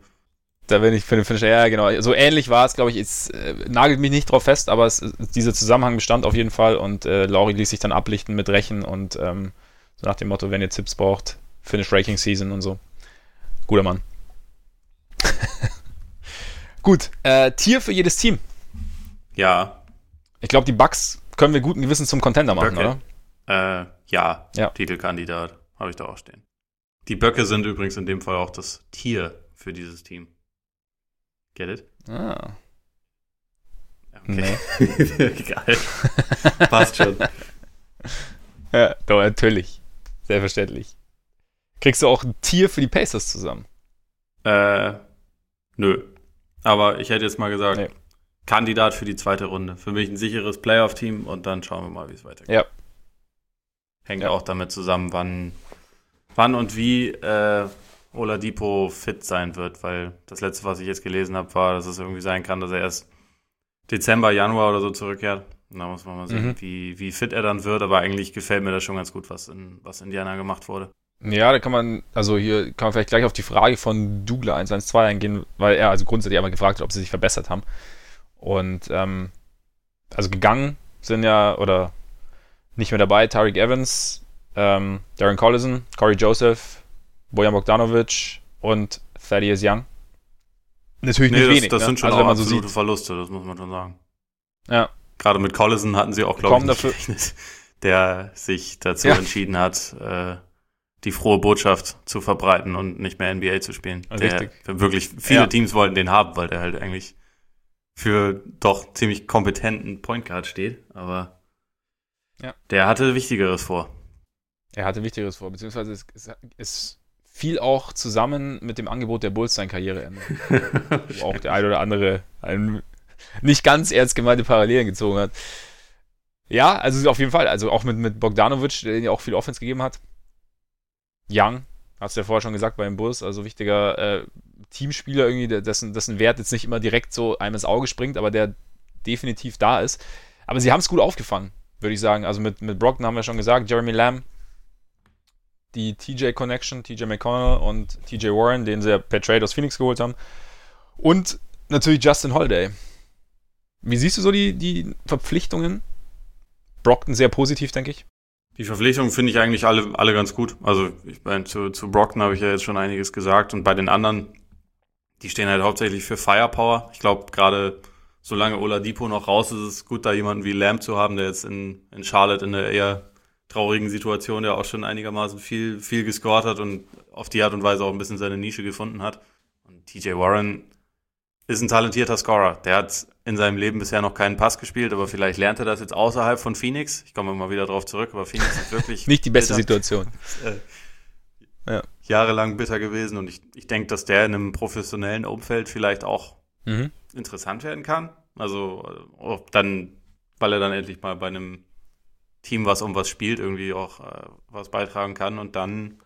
Da bin ich für den Finisher, ja, genau. So ähnlich war es, glaube ich. Es äh, nagelt mich nicht drauf fest, aber es, dieser Zusammenhang bestand auf jeden Fall und äh, Lauri ließ sich dann ablichten mit Rechen und ähm, so nach dem Motto, wenn ihr Tipps braucht, Finish Ranking Season und so. Guter Mann. Gut, äh, Tier für jedes Team. Ja. Ich glaube, die Bugs können wir guten Gewissen zum Contender machen, Böcke. oder? Äh, ja, ja. Titelkandidat habe ich da auch stehen. Die Böcke sind übrigens in dem Fall auch das Tier für dieses Team. Get it? Ah. Okay. Nee. Geil. Passt schon. Ja, doch, natürlich. Selbstverständlich. Kriegst du auch ein Tier für die Pacers zusammen? Äh, nö. Aber ich hätte jetzt mal gesagt, nee. Kandidat für die zweite Runde. Für mich ein sicheres Playoff-Team und dann schauen wir mal, wie es weitergeht. Ja. Hängt ja. auch damit zusammen, wann, wann und wie äh, Oladipo fit sein wird, weil das letzte, was ich jetzt gelesen habe, war, dass es irgendwie sein kann, dass er erst Dezember, Januar oder so zurückkehrt. Da muss man mal sehen, mhm. wie, wie fit er dann wird, aber eigentlich gefällt mir das schon ganz gut, was in was Indiana gemacht wurde. Ja, da kann man, also hier kann man vielleicht gleich auf die Frage von Douglas 112 eingehen, weil er also grundsätzlich einmal gefragt hat, ob sie sich verbessert haben. Und ähm, also gegangen sind ja, oder nicht mehr dabei, Tariq Evans, ähm, Darren Collison, Corey Joseph, Bojan Bogdanovic und Thaddeus Young. Natürlich nee, nicht das, wenig. Das ne? sind schon also, auch absolute so Verluste, das muss man schon sagen. Ja. Gerade mit Collison hatten sie auch, glaube ich, nicht gerechnet, der sich dazu ja. entschieden hat, äh, die frohe Botschaft zu verbreiten und nicht mehr NBA zu spielen. Richtig. Der, wirklich viele ja. Teams wollten den haben, weil der halt eigentlich für doch ziemlich kompetenten Point Guard steht, aber ja. der hatte Wichtigeres vor. Er hatte Wichtigeres vor, beziehungsweise es, es, es fiel auch zusammen mit dem Angebot der Bulls sein Karriereende. wo auch der ein oder andere ein nicht ganz ernst gemeinte Parallelen gezogen hat. Ja, also auf jeden Fall. Also auch mit, mit Bogdanovic, der ja auch viel Offense gegeben hat. Young, hast du ja vorher schon gesagt, bei den Bulls, also wichtiger äh, Teamspieler irgendwie, dessen, dessen Wert jetzt nicht immer direkt so einem ins Auge springt, aber der definitiv da ist. Aber sie haben es gut aufgefangen, würde ich sagen. Also mit, mit Brockton haben wir schon gesagt, Jeremy Lamb, die TJ Connection, TJ McConnell und TJ Warren, den sie ja per Trade aus Phoenix geholt haben. Und natürlich Justin Holiday. Wie siehst du so die, die Verpflichtungen? Brockton sehr positiv, denke ich. Die Verpflichtungen finde ich eigentlich alle, alle ganz gut. Also ich meine, zu, zu Brockton habe ich ja jetzt schon einiges gesagt und bei den anderen, die stehen halt hauptsächlich für Firepower. Ich glaube, gerade solange Oladipo noch raus ist, ist es gut, da jemanden wie Lamb zu haben, der jetzt in, in Charlotte in der eher traurigen Situation ja auch schon einigermaßen viel, viel gescored hat und auf die Art und Weise auch ein bisschen seine Nische gefunden hat. Und TJ Warren ist ein talentierter Scorer. Der hat in seinem Leben bisher noch keinen Pass gespielt, aber vielleicht lernt er das jetzt außerhalb von Phoenix. Ich komme mal wieder drauf zurück, aber Phoenix ist wirklich. Nicht die beste bitter. Situation. äh, ja. Jahrelang bitter gewesen und ich, ich denke, dass der in einem professionellen Umfeld vielleicht auch mhm. interessant werden kann. Also dann, weil er dann endlich mal bei einem Team, was um was spielt, irgendwie auch äh, was beitragen kann. Und dann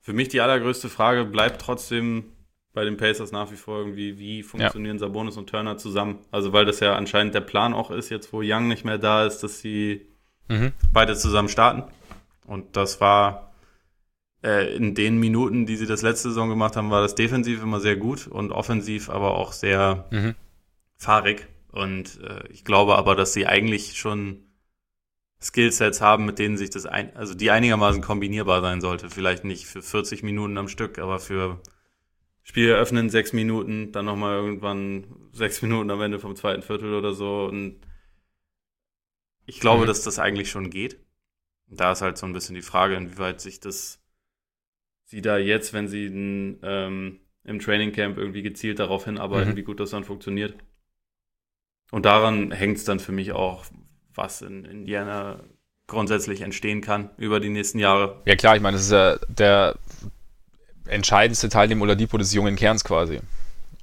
für mich die allergrößte Frage bleibt trotzdem, bei den Pacers nach wie vor irgendwie, wie funktionieren ja. Sabonis und Turner zusammen? Also weil das ja anscheinend der Plan auch ist, jetzt wo Young nicht mehr da ist, dass sie mhm. beide zusammen starten. Und das war äh, in den Minuten, die sie das letzte Saison gemacht haben, war das defensiv immer sehr gut und offensiv aber auch sehr mhm. fahrig. Und äh, ich glaube aber, dass sie eigentlich schon Skillsets haben, mit denen sich das ein, also die einigermaßen kombinierbar sein sollte. Vielleicht nicht für 40 Minuten am Stück, aber für Spiel eröffnen, sechs Minuten, dann nochmal irgendwann sechs Minuten am Ende vom zweiten Viertel oder so. Und ich glaube, mhm. dass das eigentlich schon geht. Und da ist halt so ein bisschen die Frage, inwieweit sich das sie da jetzt, wenn sie in, ähm, im Training Camp irgendwie gezielt darauf hinarbeiten, mhm. wie gut das dann funktioniert. Und daran hängt es dann für mich auch, was in Indiana grundsätzlich entstehen kann über die nächsten Jahre. Ja klar, ich meine, das ist ja der entscheidendste Teil dem Oladipo des jungen Kerns quasi.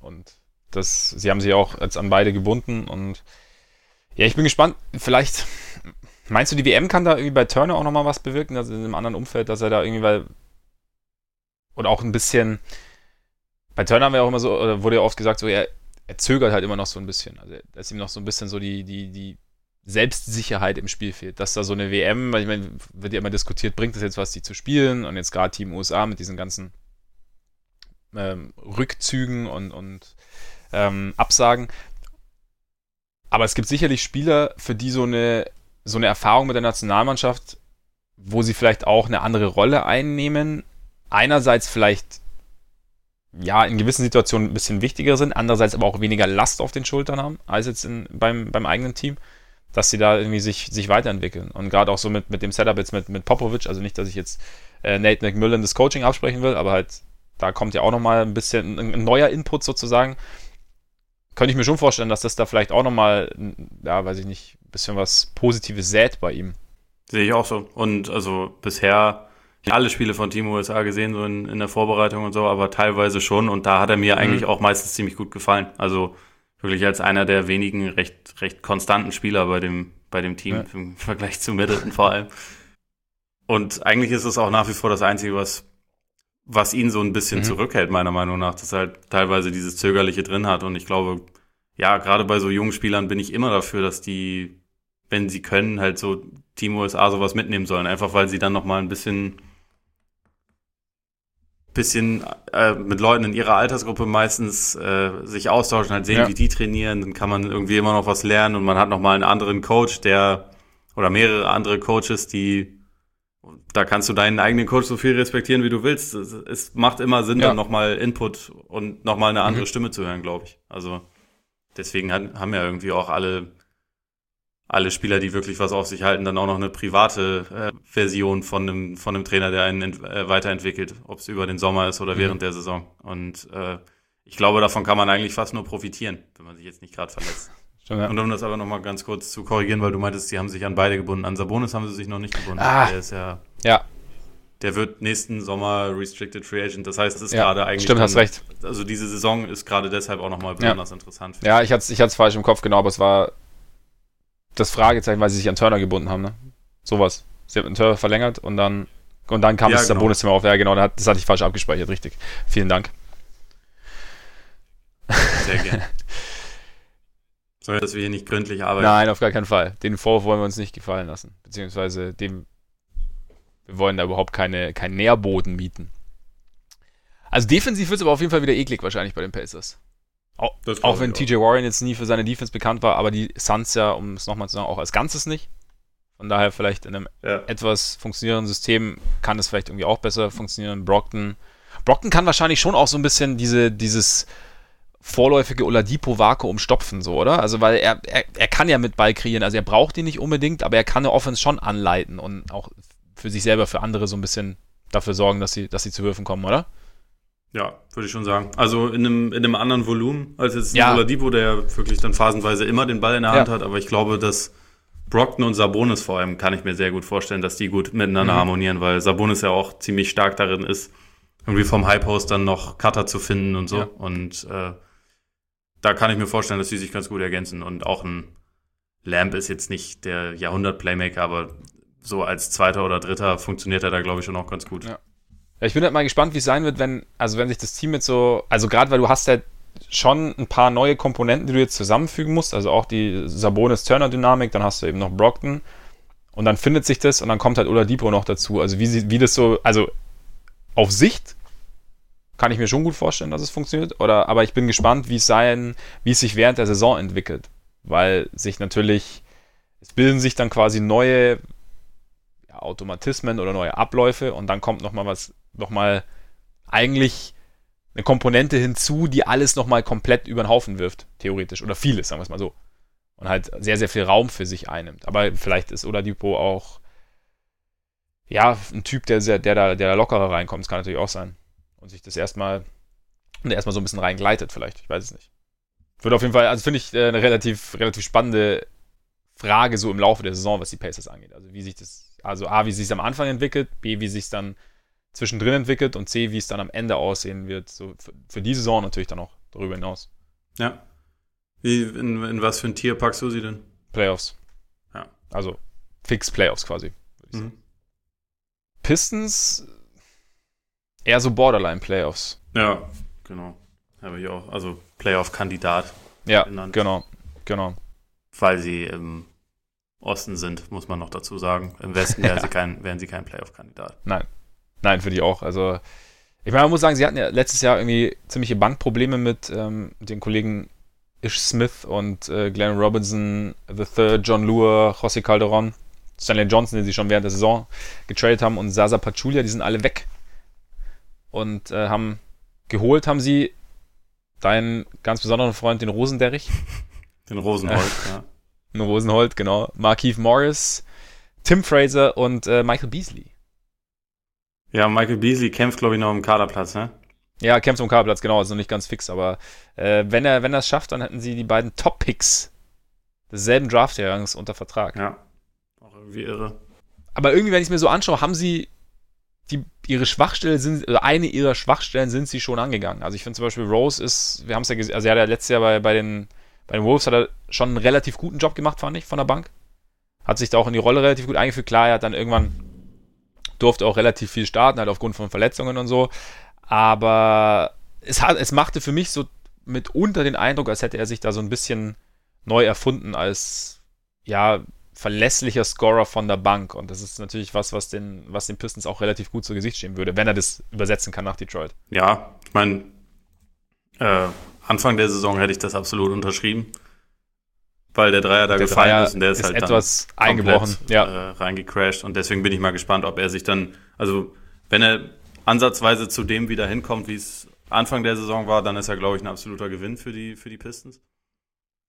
Und das, sie haben sich auch jetzt an beide gebunden und ja, ich bin gespannt. Vielleicht, meinst du, die WM kann da irgendwie bei Turner auch nochmal was bewirken, also in einem anderen Umfeld, dass er da irgendwie, weil, oder auch ein bisschen, bei Turner haben wir auch immer so, oder wurde ja oft gesagt, so, er, er zögert halt immer noch so ein bisschen. Also, dass ihm noch so ein bisschen so die, die, die Selbstsicherheit im Spiel fehlt. Dass da so eine WM, weil ich meine, wird ja immer diskutiert, bringt es jetzt was, die zu spielen und jetzt gerade Team USA mit diesen ganzen ähm, Rückzügen und, und ähm, Absagen. Aber es gibt sicherlich Spieler, für die so eine, so eine Erfahrung mit der Nationalmannschaft, wo sie vielleicht auch eine andere Rolle einnehmen, einerseits vielleicht ja in gewissen Situationen ein bisschen wichtiger sind, andererseits aber auch weniger Last auf den Schultern haben als jetzt in, beim, beim eigenen Team, dass sie da irgendwie sich, sich weiterentwickeln. Und gerade auch so mit, mit dem Setup jetzt mit, mit Popovic, also nicht, dass ich jetzt äh, Nate McMillan das Coaching absprechen will, aber halt da kommt ja auch nochmal ein bisschen ein, ein neuer Input sozusagen. Könnte ich mir schon vorstellen, dass das da vielleicht auch nochmal, ja, weiß ich nicht, ein bisschen was Positives sät bei ihm. Sehe ich auch so. Und also bisher alle Spiele von Team USA gesehen, so in, in der Vorbereitung und so, aber teilweise schon. Und da hat er mir mhm. eigentlich auch meistens ziemlich gut gefallen. Also wirklich als einer der wenigen recht, recht konstanten Spieler bei dem, bei dem Team ja. im Vergleich zu Middleton vor allem. Und eigentlich ist es auch nach wie vor das Einzige, was was ihn so ein bisschen mhm. zurückhält, meiner Meinung nach, dass er halt teilweise dieses Zögerliche drin hat. Und ich glaube, ja, gerade bei so jungen Spielern bin ich immer dafür, dass die, wenn sie können, halt so Team USA sowas mitnehmen sollen. Einfach weil sie dann nochmal ein bisschen, bisschen äh, mit Leuten in ihrer Altersgruppe meistens äh, sich austauschen, halt sehen, ja. wie die trainieren. Dann kann man irgendwie immer noch was lernen und man hat nochmal einen anderen Coach, der oder mehrere andere Coaches, die da kannst du deinen eigenen Coach so viel respektieren, wie du willst. Es, macht immer Sinn, ja. dann nochmal Input und nochmal eine andere mhm. Stimme zu hören, glaube ich. Also deswegen haben ja irgendwie auch alle, alle Spieler, die wirklich was auf sich halten, dann auch noch eine private äh, Version von einem, von einem Trainer, der einen äh, weiterentwickelt, ob es über den Sommer ist oder mhm. während der Saison. Und äh, ich glaube, davon kann man eigentlich fast nur profitieren, wenn man sich jetzt nicht gerade verletzt. Ja. Und um das aber nochmal ganz kurz zu korrigieren, weil du meintest, sie haben sich an beide gebunden. An Sabonis haben sie sich noch nicht gebunden. Ah, der ist ja. Ja. Der wird nächsten Sommer Restricted Free Agent. Das heißt, es ist ja, gerade eigentlich. Stimmt, dann, hast recht. Also diese Saison ist gerade deshalb auch nochmal besonders ja. interessant. Ja, ich hatte es ich falsch im Kopf, genau, aber es war das Fragezeichen, weil sie sich an Turner gebunden haben, ne? Sowas. Sie haben Turner verlängert und dann und dann kam ja, das genau. Sabonis-Thema auf. Ja, genau, das hatte ich falsch abgespeichert, richtig. Vielen Dank. Sehr gerne. Soll, dass wir hier nicht gründlich arbeiten. Nein, auf gar keinen Fall. Den Vorwurf wollen wir uns nicht gefallen lassen. Beziehungsweise dem, wir wollen da überhaupt keine, keinen Nährboden mieten. Also defensiv wird es aber auf jeden Fall wieder eklig wahrscheinlich bei den Pacers. Auch, auch wenn TJ Warren jetzt nie für seine Defense bekannt war, aber die Suns ja, um es nochmal zu sagen, auch als Ganzes nicht. Von daher vielleicht in einem ja. etwas funktionierenden System kann es vielleicht irgendwie auch besser funktionieren. Brockton. Brockton kann wahrscheinlich schon auch so ein bisschen diese, dieses vorläufige Oladipo-Vakuum stopfen, so, oder? Also, weil er, er, er kann ja mit Ball kreieren, also er braucht ihn nicht unbedingt, aber er kann eine Offense schon anleiten und auch für sich selber, für andere so ein bisschen dafür sorgen, dass sie, dass sie zu Würfen kommen, oder? Ja, würde ich schon sagen. Also in einem, in einem anderen Volumen als jetzt ja. Oladipo, der wirklich dann phasenweise immer den Ball in der Hand ja. hat, aber ich glaube, dass Brockton und Sabonis vor allem kann ich mir sehr gut vorstellen, dass die gut miteinander mhm. harmonieren, weil Sabonis ja auch ziemlich stark darin ist, irgendwie vom High Post dann noch Cutter zu finden und so. Ja. Und äh, da kann ich mir vorstellen, dass die sich ganz gut ergänzen. Und auch ein Lamp ist jetzt nicht der Jahrhundert-Playmaker, aber so als zweiter oder dritter funktioniert er da, glaube ich, schon auch ganz gut. Ja. Ja ich bin halt mal gespannt, wie es sein wird, wenn, also wenn sich das Team jetzt so, also gerade weil du hast halt schon ein paar neue Komponenten, die du jetzt zusammenfügen musst, also auch die Sabonis-Turner-Dynamik, dann hast du eben noch Brockton und dann findet sich das und dann kommt halt Oladipo noch dazu. Also wie, wie das so, also auf Sicht kann ich mir schon gut vorstellen, dass es funktioniert. Oder, aber ich bin gespannt, wie es sein, wie es sich während der Saison entwickelt. Weil sich natürlich, es bilden sich dann quasi neue ja, Automatismen oder neue Abläufe und dann kommt nochmal was, nochmal eigentlich eine Komponente hinzu, die alles nochmal komplett über den Haufen wirft, theoretisch. Oder vieles, sagen wir es mal so. Und halt sehr, sehr viel Raum für sich einnimmt. Aber vielleicht ist Oladipo auch, ja, ein Typ, der, der, der, da, der da lockerer reinkommt. Das kann natürlich auch sein und sich das erstmal erstmal so ein bisschen reingleitet, vielleicht. Ich weiß es nicht. Wird auf jeden Fall, also finde ich äh, eine relativ, relativ spannende Frage so im Laufe der Saison, was die Pacers angeht. Also wie sich das, also A, wie sich es am Anfang entwickelt, B, wie sich es dann zwischendrin entwickelt und C, wie es dann am Ende aussehen wird. So für, für die Saison natürlich dann auch darüber hinaus. Ja. Wie, in, in was für ein Tier packst du sie denn? Playoffs. Ja. Also fix Playoffs quasi. Mhm. Pistons eher so Borderline Playoffs. Ja, genau. Habe ich auch. Also Playoff-Kandidat, Ja, Genannt. genau, genau. weil sie im Osten sind, muss man noch dazu sagen. Im Westen wären, sie, kein, wären sie kein Playoff-Kandidat. Nein, finde ich auch. Also ich meine, man muss sagen, sie hatten ja letztes Jahr irgendwie ziemliche Bankprobleme mit ähm, den Kollegen Ish Smith und äh, Glenn Robinson, The Third, John Lure, José Calderon, Stanley Johnson, den sie schon während der Saison getradet haben und Sasa Pachulia, die sind alle weg. Und äh, haben geholt, haben sie deinen ganz besonderen Freund, den Rosenderrich, Den Rosenholz, ja. den Rosenholt, genau, Markeith Morris, Tim Fraser und äh, Michael Beasley. Ja, Michael Beasley kämpft, glaube ich, noch im Kaderplatz, ne? Ja, kämpft um Kabelplatz, genau, ist noch nicht ganz fix, aber äh, wenn er wenn es schafft, dann hätten sie die beiden Top-Picks desselben Draftjahrgangs unter Vertrag. Ja. Auch irgendwie irre. Aber irgendwie, wenn ich es mir so anschaue, haben sie die, ihre Schwachstelle sind, oder eine ihrer Schwachstellen sind sie schon angegangen. Also ich finde zum Beispiel Rose ist, wir haben es ja gesehen, also er hat ja letztes Jahr bei, bei, den, bei den Wolves hat er schon einen relativ guten Job gemacht, fand ich, von der Bank. Hat sich da auch in die Rolle relativ gut eingefügt. Klar, er hat dann irgendwann durfte auch relativ viel starten, halt aufgrund von Verletzungen und so. Aber es, hat, es machte für mich so mitunter den Eindruck, als hätte er sich da so ein bisschen neu erfunden als, ja, verlässlicher Scorer von der Bank. Und das ist natürlich was, was den, was den Pistons auch relativ gut zu Gesicht stehen würde, wenn er das übersetzen kann nach Detroit. Ja, ich meine, äh, Anfang der Saison hätte ich das absolut unterschrieben. Weil der Dreier da Der gefallen Dreier ist und der ist, ist halt etwas dann eingebrochen, komplett, ja. äh, reingecrashed. Und deswegen bin ich mal gespannt, ob er sich dann, also wenn er ansatzweise zu dem wieder hinkommt, wie es Anfang der Saison war, dann ist er, glaube ich, ein absoluter Gewinn für die, für die Pistons.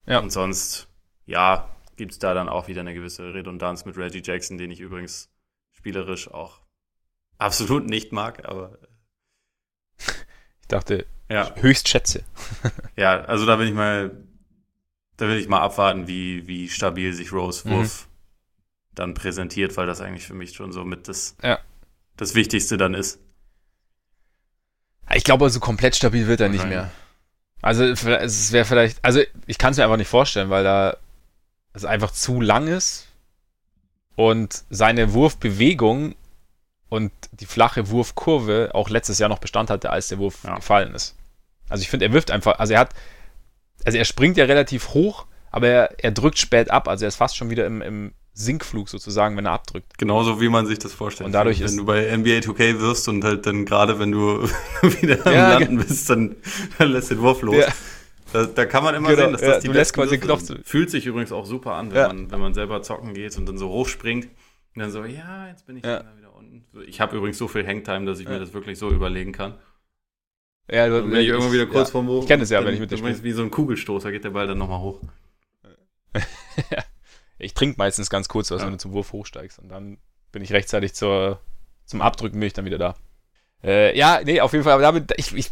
Ja. Und sonst, ja, gibt es da dann auch wieder eine gewisse Redundanz mit Reggie Jackson, den ich übrigens spielerisch auch absolut nicht mag, aber Ich dachte, ja. höchst schätze. Ja, also da will ich mal, da will ich mal abwarten, wie, wie stabil sich Rose Mhm. Wurf dann präsentiert, weil das eigentlich für mich schon so mit das, Ja. das Wichtigste dann ist. Ich glaube, also komplett stabil wird er nicht Wahrscheinlich. mehr. Also es wäre vielleicht, also ich kann es mir einfach nicht vorstellen, weil da es einfach zu lang ist und seine Wurfbewegung und die flache Wurfkurve auch letztes Jahr noch Bestand hatte, als der Wurf Ja. gefallen ist. Also ich finde, er wirft einfach, also er hat, also er springt ja relativ hoch, aber er, er drückt spät ab, also er ist fast schon wieder im, im Sinkflug sozusagen, wenn er abdrückt. Genauso wie man sich das vorstellt. Und dadurch wenn ist- du bei NBA 2K wirst und halt dann gerade wenn du wieder am Ja, Landen bist, dann, dann lässt den Wurf los. Ja. Da, da kann man immer Genau, sehen, dass ja, das die du lässt quasi Knopf. Fühlt sich übrigens auch super an, wenn, Ja. man, wenn man selber zocken geht und dann so hochspringt und dann so, ja, jetzt bin ich Ja. wieder unten. Ich habe übrigens so viel Hangtime, dass ich Ja. mir das wirklich so überlegen kann. Ja, du, Dann bin ich irgendwann wieder kurz ja. vorm Wurf. Ich kenn es ja, dann- wenn ich mit dir ist Wie so ein Kugelstoß, da geht der Ball dann nochmal hoch. Ich trinke meistens ganz kurz was, Ja. wenn du zum Wurf hochsteigst. Und dann bin ich rechtzeitig zur, zum Abdrücken, bin ich dann wieder da. Äh, ja, nee, auf jeden Fall. Aber damit, ich, ich,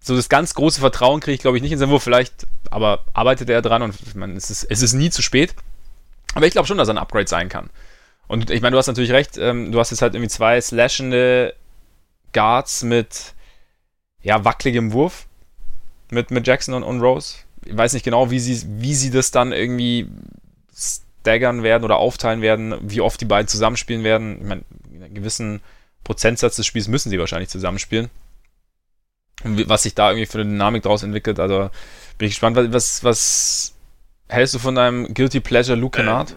so das ganz große Vertrauen kriege ich, glaube ich, nicht in seinen Wurf. Vielleicht, aber arbeitet er dran und ich meine, es ist, es ist nie zu spät. Aber ich glaube schon, dass er ein Upgrade sein kann. Und ich meine, du hast natürlich recht, ähm, du hast jetzt halt irgendwie zwei slashende Guards mit ja, wackeligem Wurf. Mit, mit Jackson und, und Rose. Ich weiß nicht genau, wie sie, wie sie das dann irgendwie staggern werden oder aufteilen werden, wie oft die beiden zusammenspielen werden. Ich meine, in einem gewissen Prozentsatz des Spiels müssen sie wahrscheinlich zusammenspielen. Und was sich da irgendwie für eine Dynamik daraus entwickelt, also bin ich gespannt, was, was hältst du von deinem Guilty Pleasure Luke Kennard?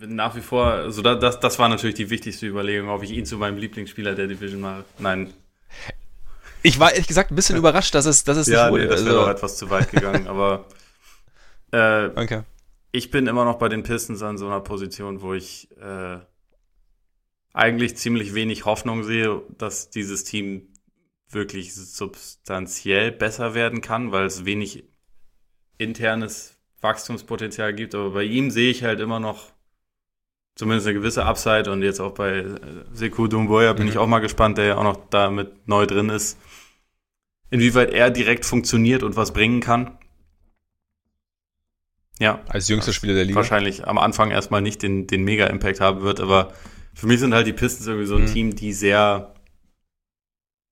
Äh, nach wie vor, also da, das, das war natürlich die wichtigste Überlegung, ob ich ihn zu meinem Lieblingsspieler der Division mache. Nein, Ich war ehrlich gesagt ein bisschen überrascht, dass es, dass es ja, nicht nee, wurde. das wäre doch also, etwas zu weit gegangen, aber äh, okay. ich bin immer noch bei den Pistons an so einer Position, wo ich äh, eigentlich ziemlich wenig Hoffnung sehe, dass dieses Team wirklich substanziell besser werden kann, weil es wenig internes Wachstumspotenzial gibt. Aber bei ihm sehe ich halt immer noch zumindest eine gewisse Upside und jetzt auch bei äh, Sekou Dumboya bin Mhm. ich auch mal gespannt, der ja auch noch damit neu drin ist, inwieweit er direkt funktioniert und was bringen kann. Ja, Als jüngster Spieler der Liga. wahrscheinlich am Anfang erstmal nicht den, den Mega-Impact haben wird, aber für mich sind halt die Pistons irgendwie so ein Mhm. Team, die sehr,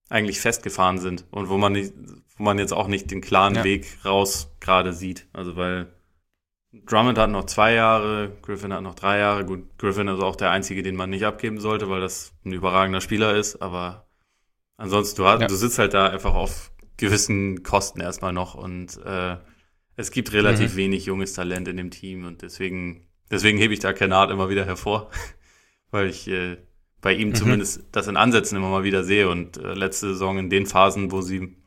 eigentlich festgefahren sind und wo man nicht, wo man jetzt auch nicht den klaren ja. Weg raus gerade sieht. Also weil Drummond hat noch zwei Jahre, Griffin hat noch drei Jahre. Gut, Griffin ist auch der einzige, den man nicht abgeben sollte, weil das ein überragender Spieler ist. Aber ansonsten, du, hast, ja. du sitzt halt da einfach auf gewissen Kosten erstmal noch und äh, es gibt relativ mhm. wenig junges Talent in dem Team und deswegen, deswegen hebe ich da Kennard immer wieder hervor, weil ich äh, bei ihm mhm. zumindest das in Ansätzen immer mal wieder sehe und äh, letzte Saison in den Phasen, wo sie,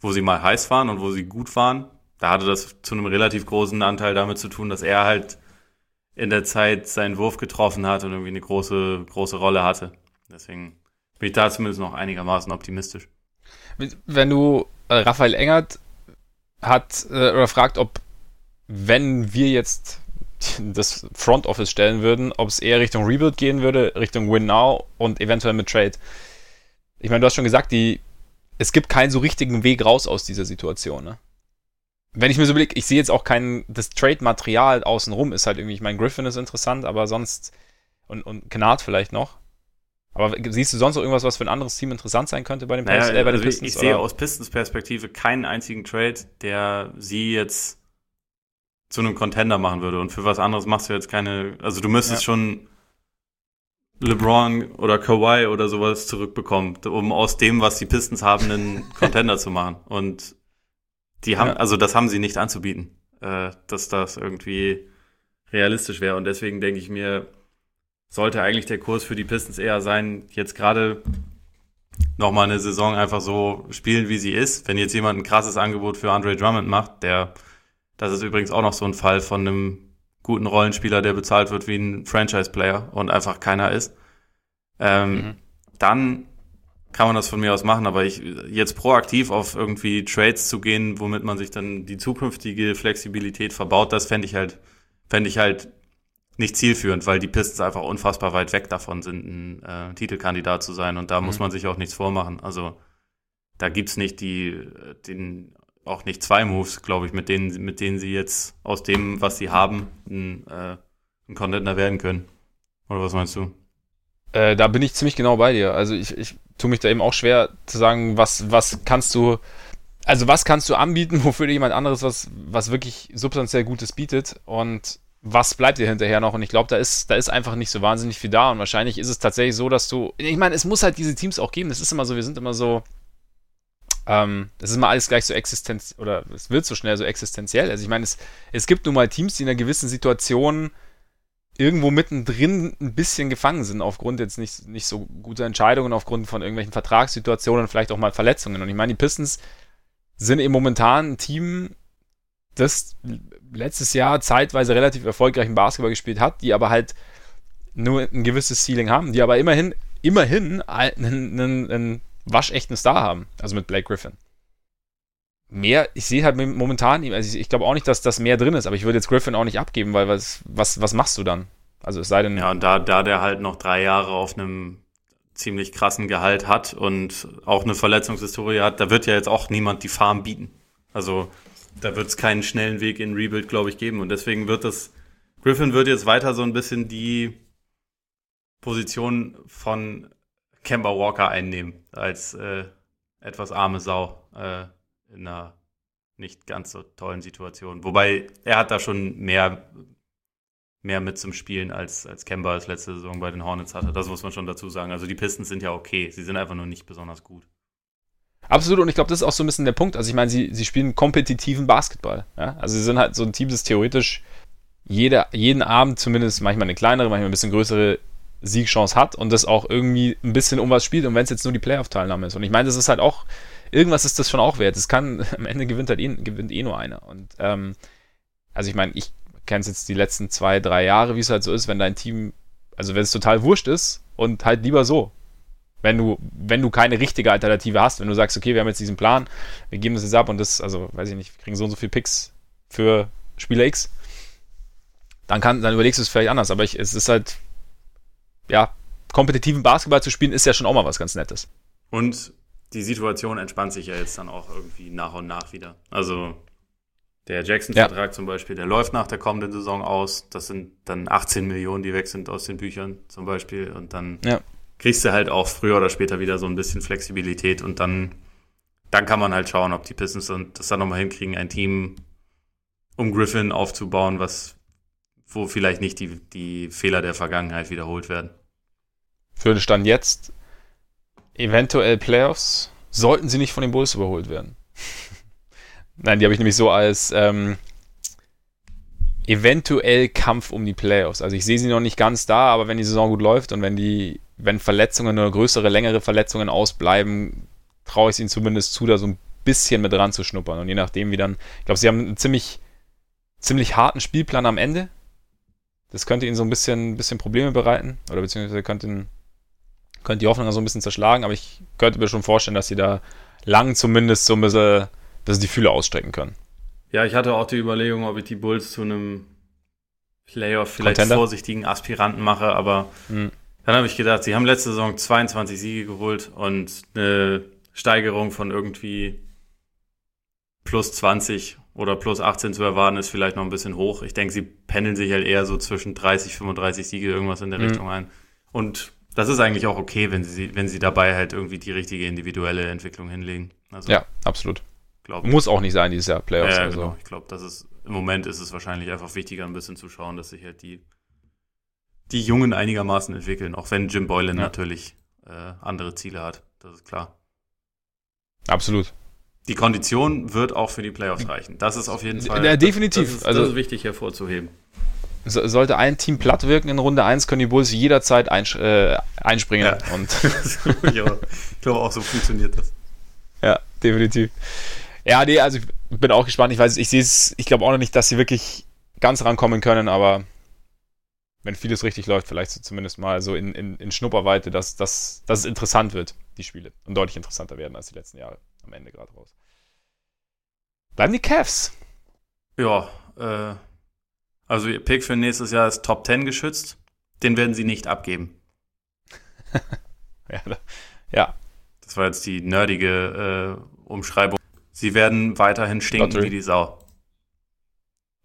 wo sie mal heiß waren und wo sie gut waren, da hatte das zu einem relativ großen Anteil damit zu tun, dass er halt in der Zeit seinen Wurf getroffen hat und irgendwie eine große, große Rolle hatte. Deswegen bin ich da zumindest noch einigermaßen optimistisch. Wenn du äh, Raphael Engert hat äh, oder fragt, ob wenn wir jetzt das Front Office stellen würden, ob es eher Richtung Rebuild gehen würde, Richtung Win Now und eventuell mit Trade. Ich meine, du hast schon gesagt, die, es gibt keinen so richtigen Weg raus aus dieser Situation. Ne? wenn ich mir so überlege, ich sehe jetzt auch kein, das Trade-Material außenrum ist halt irgendwie, ich meine, Griffin ist interessant, aber sonst, und, und Kennard vielleicht noch. Aber siehst du sonst noch irgendwas, was für ein anderes Team interessant sein könnte bei den, naja, Pistons, äh, bei den also Pistons? Ich, ich sehe aus Pistons Perspektive keinen einzigen Trade, der sie jetzt zu einem Contender machen würde. Und für was anderes machst du jetzt keine, also du müsstest ja. schon LeBron oder Kawhi oder sowas zurückbekommen, um aus dem, was die Pistons haben, einen Contender zu machen. Und die haben, ja. also das haben sie nicht anzubieten, äh, dass das irgendwie realistisch wäre. Und deswegen denke ich mir, sollte eigentlich der Kurs für die Pistons eher sein, jetzt gerade nochmal eine Saison einfach so spielen, wie sie ist. Wenn jetzt jemand ein krasses Angebot für Andre Drummond macht, der, das ist übrigens auch noch so ein Fall von einem guten Rollenspieler, der bezahlt wird wie ein Franchise-Player und einfach keiner ist, ähm, mhm. dann kann man das von mir aus machen, aber ich jetzt proaktiv auf irgendwie Trades zu gehen, womit man sich dann die zukünftige Flexibilität verbaut, das fände ich halt, fände ich halt nicht zielführend, weil die Pistons einfach unfassbar weit weg davon sind, ein äh, Titelkandidat zu sein und da mhm. muss man sich auch nichts vormachen. Also da gibt's nicht die, den, auch nicht zwei Moves, glaube ich, mit denen, mit denen sie jetzt aus dem, was sie haben, ein, äh, ein Contender werden können. Oder was meinst du? Äh, da bin ich ziemlich genau bei dir. Also ich, ich tue mich da eben auch schwer zu sagen, was, was kannst du, also was kannst du anbieten, wofür dir jemand anderes was, was wirklich substanziell Gutes bietet und was bleibt dir hinterher noch? Und ich glaube, da ist, da ist einfach nicht so wahnsinnig viel da. Und wahrscheinlich ist es tatsächlich so, dass du. Ich meine, es muss halt diese Teams auch geben. Das ist immer so, wir sind immer so. Ähm, das ist immer alles gleich so existenziell, oder es wird so schnell so existenziell. Also ich meine, es, es gibt nun mal Teams, die in einer gewissen Situation irgendwo mittendrin ein bisschen gefangen sind, aufgrund jetzt nicht, nicht so guter Entscheidungen, aufgrund von irgendwelchen Vertragssituationen, vielleicht auch mal Verletzungen. Und ich meine, die Pistons sind eben momentan ein Team, das letztes Jahr zeitweise relativ erfolgreichen Basketball gespielt hat, die aber halt nur ein gewisses Ceiling haben, die aber immerhin, immerhin einen, einen, einen waschechten Star haben, also mit Blake Griffin mehr, ich sehe halt momentan, also ich, ich glaube auch nicht, dass das mehr drin ist, aber ich würde jetzt Griffin auch nicht abgeben, weil was, was, was machst du dann? Also es sei denn. Ja, und da, da der halt noch drei Jahre auf einem ziemlich krassen Gehalt hat und auch eine Verletzungshistorie hat, da wird ja jetzt auch niemand die Farm bieten. Also da wird es keinen schnellen Weg in Rebuild, glaube ich, geben. Und deswegen wird das, Griffin wird jetzt weiter so ein bisschen die Position von Kemba Walker einnehmen, als äh, etwas arme Sau. Äh, in einer nicht ganz so tollen Situation. Wobei er hat da schon mehr, mehr mit zum Spielen als, als Kemba als letzte Saison bei den Hornets hatte. Das muss man schon dazu sagen. Also die Pistons sind ja okay. Sie sind einfach nur nicht besonders gut. Absolut, und ich glaube, das ist auch so ein bisschen der Punkt. Also ich meine, sie, sie spielen kompetitiven Basketball. Ja? Also sie sind halt so ein Team, das theoretisch jede, jeden Abend zumindest manchmal eine kleinere, manchmal ein bisschen größere Siegchance hat und das auch irgendwie ein bisschen um was spielt und wenn es jetzt nur die Playoff-Teilnahme ist. Und ich meine, das ist halt auch irgendwas ist das schon auch wert. Es kann, am Ende gewinnt halt eh, gewinnt eh nur einer. Und ähm, also ich meine, ich kenne es jetzt die letzten zwei, drei Jahre, wie es halt so ist, wenn dein Team, also wenn es total wurscht ist und halt lieber so. Wenn du, wenn du keine richtige Alternative hast, wenn du sagst, okay, wir haben jetzt diesen Plan, wir geben das jetzt ab und das, also weiß ich nicht, wir kriegen so und so viele Picks für Spieler X, dann kann, dann überlegst du es vielleicht anders. Aber ich, es ist halt, ja, kompetitiven Basketball zu spielen, ist ja schon auch mal was ganz Nettes. Und die Situation entspannt sich ja jetzt dann auch irgendwie nach und nach wieder. Also der Jackson-Vertrag ja. zum Beispiel, der läuft nach der kommenden Saison aus. Das sind dann 18 Millionen, die weg sind aus den Büchern zum Beispiel. Und dann ja. Kriegst du halt auch früher oder später wieder so ein bisschen Flexibilität und dann, dann kann man halt schauen, ob die Pistons das dann nochmal hinkriegen, ein Team um Griffin aufzubauen, was, wo vielleicht nicht die, die Fehler der Vergangenheit wiederholt werden. Für den Stand jetzt eventuell Playoffs, sollten sie nicht von den Bulls überholt werden. Nein, die habe ich nämlich so als ähm, eventuell Kampf um die Playoffs. Also ich sehe sie noch nicht ganz da, aber wenn die Saison gut läuft und wenn die, wenn Verletzungen oder größere, längere Verletzungen ausbleiben, traue ich es ihnen zumindest zu, da so ein bisschen mit dran zu schnuppern. Und je nachdem, wie dann, ich glaube, sie haben einen ziemlich, ziemlich harten Spielplan am Ende. Das könnte ihnen so ein bisschen, bisschen Probleme bereiten. Oder beziehungsweise könnte, könnte die Hoffnung so ein bisschen zerschlagen. Aber ich könnte mir schon vorstellen, dass sie da lang zumindest so ein bisschen, dass sie die Fühle ausstrecken können. Ja, ich hatte auch die Überlegung, ob ich die Bulls zu einem Playoff vielleicht Contender? vorsichtigen Aspiranten mache, aber mhm. Dann habe ich gedacht, sie haben letzte Saison 22 Siege geholt und eine Steigerung von irgendwie plus 20 oder plus 18 zu erwarten, ist vielleicht noch ein bisschen hoch. Ich denke, sie pendeln sich halt eher so zwischen 30, 35 Siege irgendwas in der mhm. Richtung ein. Und das ist eigentlich auch okay, wenn sie, wenn sie dabei halt irgendwie die richtige individuelle Entwicklung hinlegen. Also, ja, absolut. Glaub, Muss auch nicht sein dieses Jahr, Playoffs. Ja, also. genau. Ich glaube, das ist im Moment ist es wahrscheinlich einfach wichtiger, ein bisschen zu schauen, dass sich halt die, die Jungen einigermaßen entwickeln, auch wenn Jim Boylan ja. natürlich äh, andere Ziele hat. Das ist klar. Absolut. Die Kondition wird auch für die Playoffs reichen. Das ist auf jeden Fall. Ja, definitiv. Das, ist, also, das ist wichtig hervorzuheben. Sollte ein Team platt wirken in Runde 1, können die Bulls jederzeit eins, äh, einspringen. Ja. Und ich glaube auch, so funktioniert das. Ja, definitiv. Ja, nee, also ich bin auch gespannt. Ich weiß, ich sehe es, ich glaube auch noch nicht, dass sie wirklich ganz rankommen können, aber wenn vieles richtig läuft, vielleicht so zumindest mal so in, in, in Schnupperweite, dass, dass, dass es interessant wird, die Spiele. Und deutlich interessanter werden als die letzten Jahre am Ende gerade raus. Bleiben die Cavs. Ja, äh, also ihr Pick für nächstes Jahr ist Top 10 geschützt. Den werden sie nicht abgeben. ja, ja. Das war jetzt die nerdige äh, Umschreibung. Sie werden weiterhin stinken Lottery. wie die Sau.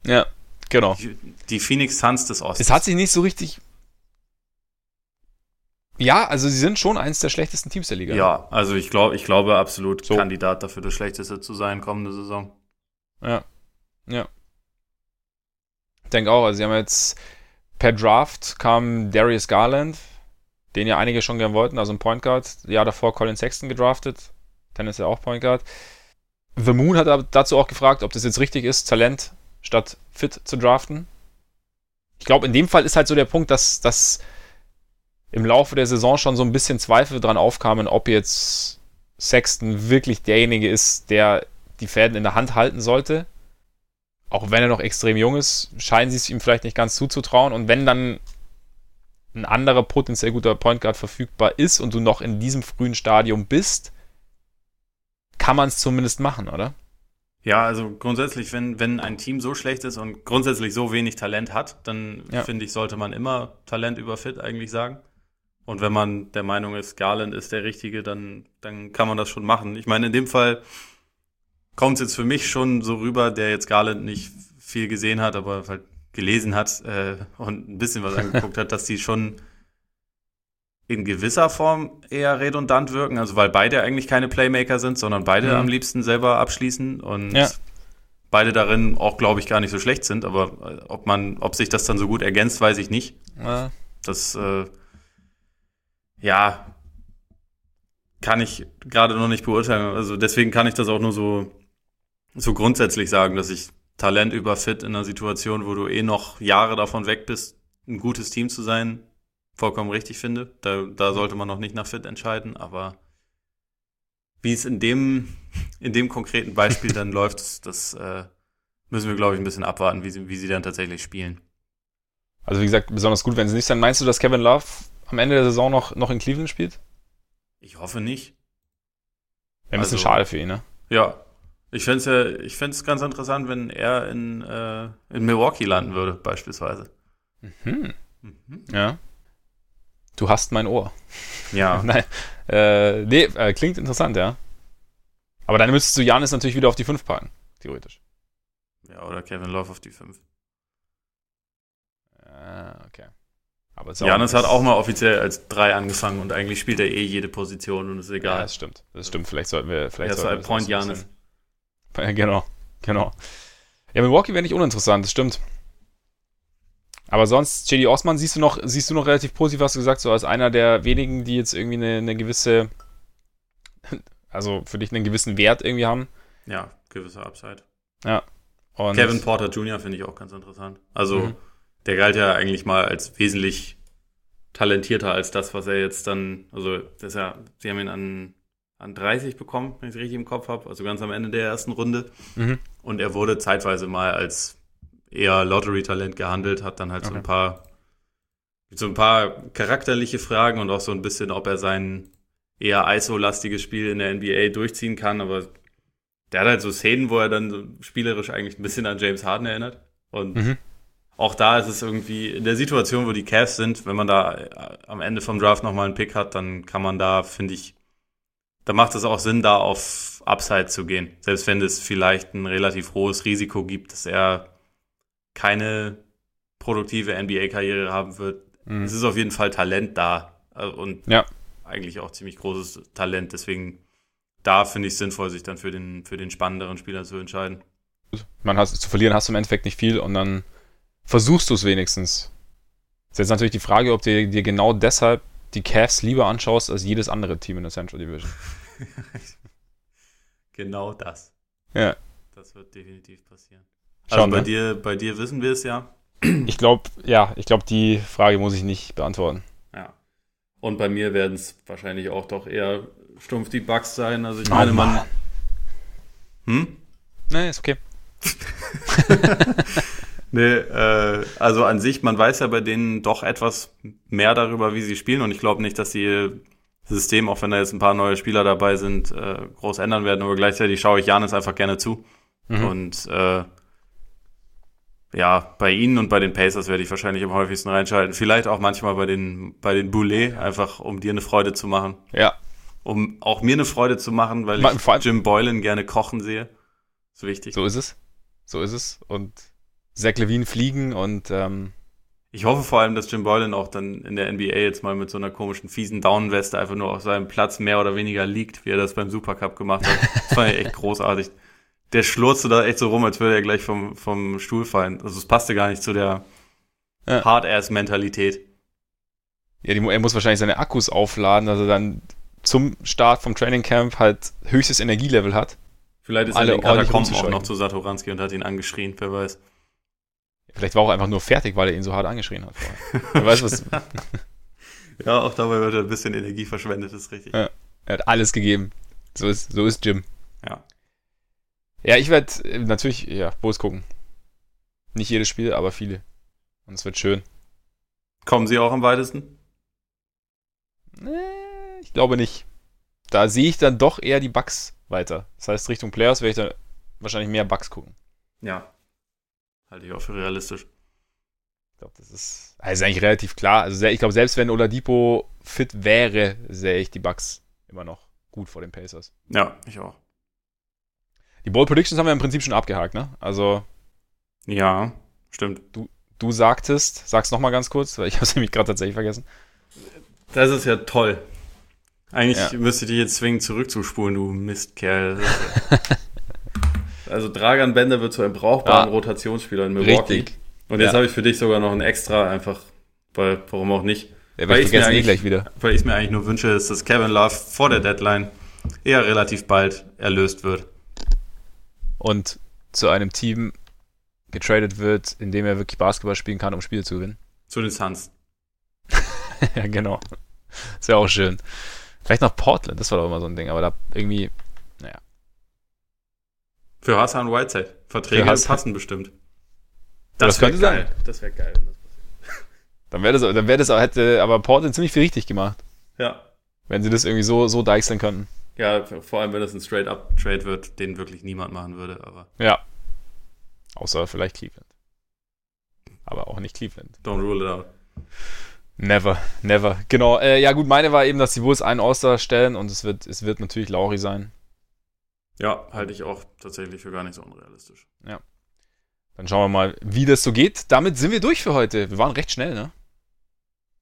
Ja, genau. Die, die Phoenix Suns des Ostens. Es hat sich nicht so richtig. Ja, also sie sind schon eins der schlechtesten Teams der Liga. Ja, also ich glaube, ich glaube absolut so. Kandidat dafür, das schlechteste zu sein kommende Saison. Ja. Ja. Ich denke auch, also sie haben jetzt per Draft kam Darius Garland, den ja einige schon gern wollten, also ein Point Guard. Jahr davor Colin Sexton gedraftet. Dann ist er auch Point Guard. The Moon hat dazu auch gefragt, ob das jetzt richtig ist, Talent statt Fit zu draften. Ich glaube, in dem Fall ist halt so der Punkt, dass, dass im Laufe der Saison schon so ein bisschen Zweifel dran aufkamen, ob jetzt Sexton wirklich derjenige ist, der die Fäden in der Hand halten sollte. Auch wenn er noch extrem jung ist, scheinen sie es ihm vielleicht nicht ganz zuzutrauen. Und wenn dann ein anderer potenziell guter Point Guard verfügbar ist und du noch in diesem frühen Stadium bist, kann man es zumindest machen, oder? Ja, also grundsätzlich, wenn, wenn ein Team so schlecht ist und grundsätzlich so wenig Talent hat, dann ja. finde ich, sollte man immer Talent über Fit eigentlich sagen. Und wenn man der Meinung ist, Garland ist der Richtige, dann, dann kann man das schon machen. Ich meine, in dem Fall kommt es jetzt für mich schon so rüber, der jetzt Garland nicht viel gesehen hat, aber halt gelesen hat äh, und ein bisschen was angeguckt hat, dass die schon in gewisser Form eher redundant wirken, also weil beide eigentlich keine Playmaker sind, sondern beide mhm. am liebsten selber abschließen und ja. beide darin auch, glaube ich, gar nicht so schlecht sind, aber äh, ob man, ob sich das dann so gut ergänzt, weiß ich nicht. Ja. Das, äh, ja, kann ich gerade noch nicht beurteilen. Also deswegen kann ich das auch nur so, so grundsätzlich sagen, dass ich Talent über Fit in einer Situation, wo du eh noch Jahre davon weg bist, ein gutes Team zu sein, vollkommen richtig finde. Da, da sollte man noch nicht nach Fit entscheiden, aber wie es in dem, in dem konkreten Beispiel dann läuft, das, das äh, müssen wir, glaube ich, ein bisschen abwarten, wie sie, wie sie dann tatsächlich spielen. Also wie gesagt, besonders gut, wenn sie nicht sein. Meinst du, dass Kevin Love am Ende der Saison noch, noch in Cleveland spielt? Ich hoffe nicht. Wäre ein bisschen also, schade für ihn, ne? Ja. Ich fände es ja, ich fände es ganz interessant, wenn er in, äh, in Milwaukee landen würde, beispielsweise. Mhm. Mhm. Ja. Du hast mein Ohr. Ja. Nein. Äh, nee, äh, klingt interessant, ja. Aber dann müsstest du Janis natürlich wieder auf die 5 packen, theoretisch. Ja, oder Kevin Love auf die 5. Ah, okay. Aber Janis hat auch mal offiziell als drei angefangen und eigentlich spielt er eh jede Position und ist egal. Ja, das stimmt. Das stimmt. Vielleicht sollten wir. Vielleicht er ist halt Point Janis. Ja, genau. Genau. Ja, Milwaukee wäre nicht uninteressant, das stimmt. Aber sonst, JD Osman siehst du noch, siehst du noch relativ positiv, hast du gesagt, so als einer der wenigen, die jetzt irgendwie eine, eine gewisse, also für dich einen gewissen Wert irgendwie haben. Ja, gewisse Upside. Ja. Und Kevin Porter Jr. finde ich auch ganz interessant. Also, mhm. der galt ja eigentlich mal als wesentlich talentierter als das, was er jetzt dann, also, das ist ja, sie haben ihn an, an 30 bekommen, wenn ich es richtig im Kopf habe, also ganz am Ende der ersten Runde. Mhm. Und er wurde zeitweise mal als eher Lottery-Talent gehandelt, hat dann halt okay. so ein paar, so ein paar charakterliche Fragen und auch so ein bisschen, ob er sein eher ISO-lastiges Spiel in der NBA durchziehen kann, aber der hat halt so Szenen, wo er dann so spielerisch eigentlich ein bisschen an James Harden erinnert. Und mhm. auch da ist es irgendwie in der Situation, wo die Cavs sind, wenn man da äh, am Ende vom Draft nochmal einen Pick hat, dann kann man da, finde ich, da macht es auch Sinn, da auf Upside zu gehen. Selbst wenn es vielleicht ein relativ hohes Risiko gibt, dass er keine produktive NBA-Karriere haben wird. Mhm. Es ist auf jeden Fall Talent da. Äh, und ja. eigentlich auch ziemlich großes Talent. Deswegen da finde ich es sinnvoll, sich dann für den, für den spannenderen Spieler zu entscheiden. Man hat, zu verlieren hast du im Endeffekt nicht viel und dann versuchst du es wenigstens. Das ist jetzt natürlich die Frage, ob du dir genau deshalb die Cavs lieber anschaust als jedes andere Team in der Central Division. genau das. Ja. Das wird definitiv passieren. Also Schauen, bei, ne? dir, bei dir wissen wir es ja. Ich glaube, ja, ich glaube, die Frage muss ich nicht beantworten. Ja. Und bei mir werden es wahrscheinlich auch doch eher stumpf die Bugs sein. Also ich meine, oh, man. Hm? Nee, ist okay. nee, äh, also an sich, man weiß ja bei denen doch etwas mehr darüber, wie sie spielen. Und ich glaube nicht, dass sie System, auch wenn da jetzt ein paar neue Spieler dabei sind, äh, groß ändern werden. Aber gleichzeitig schaue ich Janis einfach gerne zu. Mhm. Und äh, ja, bei ihnen und bei den Pacers werde ich wahrscheinlich am häufigsten reinschalten. Vielleicht auch manchmal bei den, bei den Boulet, einfach um dir eine Freude zu machen. Ja, um auch mir eine Freude zu machen, weil ich Jim Boylan gerne kochen sehe. So wichtig. So ist es. So ist es. Und Zach Levine fliegen und ähm ich hoffe vor allem, dass Jim Boylan auch dann in der NBA jetzt mal mit so einer komischen, fiesen Downweste einfach nur auf seinem Platz mehr oder weniger liegt, wie er das beim Supercup gemacht hat. Das fand ich echt großartig. Der schlurzte da echt so rum, als würde er gleich vom, vom Stuhl fallen. Also es passte gar nicht zu der ja. Hard-Ass-Mentalität. Ja, die, er muss wahrscheinlich seine Akkus aufladen, dass er dann zum Start vom Training Camp halt höchstes Energielevel hat. Vielleicht ist alle er in den Katakomben auch noch zu Satoranski und hat ihn angeschrien, wer weiß. Vielleicht war er auch einfach nur fertig, weil er ihn so hart angeschrien hat wer weiß was. ja, auch dabei wird ein bisschen Energie verschwendet, ist richtig. Ja, er hat alles gegeben. So ist, so ist Jim. Ja. Ja, ich werde äh, natürlich, ja, Bulls gucken. Nicht jedes Spiel, aber viele. Und es wird schön. Kommen sie auch am weitesten? Nee ich glaube nicht. Da sehe ich dann doch eher die Bugs weiter. Das heißt, Richtung Players werde ich dann wahrscheinlich mehr Bugs gucken. Ja. Halte ich auch für realistisch. Ich glaube, das ist, also eigentlich relativ klar. Also ich glaube, selbst wenn Oladipo fit wäre, sehe ich die Bugs immer noch gut vor den Pacers. Ja, ich auch. Die Ball Predictions haben wir im Prinzip schon abgehakt, ne? Also. Ja, stimmt. Du, du sagtest, sag's nochmal ganz kurz, weil ich habe es nämlich gerade tatsächlich vergessen. Das ist ja toll. Eigentlich ja. müsste die jetzt zwingen zurückzuspulen, du Mistkerl. also Dragan Bender wird zu einem brauchbaren ja. Rotationsspieler in Milwaukee. Richtig. Und jetzt ja. habe ich für dich sogar noch ein extra, einfach, weil, warum auch nicht. Ja, weil ich mir eh gleich wieder. Weil ich mir eigentlich nur wünsche, ist, dass Kevin Love vor der Deadline eher relativ bald erlöst wird. Und zu einem Team getradet wird, in dem er wirklich Basketball spielen kann, um Spiele zu gewinnen. Zu den Suns. ja, genau. Ist ja auch schön. Vielleicht nach Portland, das war doch immer so ein Ding, aber da irgendwie, naja. Für Hassan Whiteside. Verträge passen bestimmt. Das, das wäre geil. Sein. Das wäre geil, wenn das passiert. Dann wäre das, dann wäre das auch, hätte aber Portland ziemlich viel richtig gemacht. Ja. Wenn sie das irgendwie so, so deichseln könnten. Ja, vor allem, wenn das ein Straight-Up-Trade wird, den wirklich niemand machen würde, aber. Ja. Außer vielleicht Cleveland. Aber auch nicht Cleveland. Don't rule it out. Never, never. Genau. Äh, ja, gut, meine war eben, dass die Bulls einen All-Star stellen und es wird, es wird natürlich Lauri sein. Ja, halte ich auch tatsächlich für gar nicht so unrealistisch. Ja. Dann schauen wir mal, wie das so geht. Damit sind wir durch für heute. Wir waren recht schnell, ne?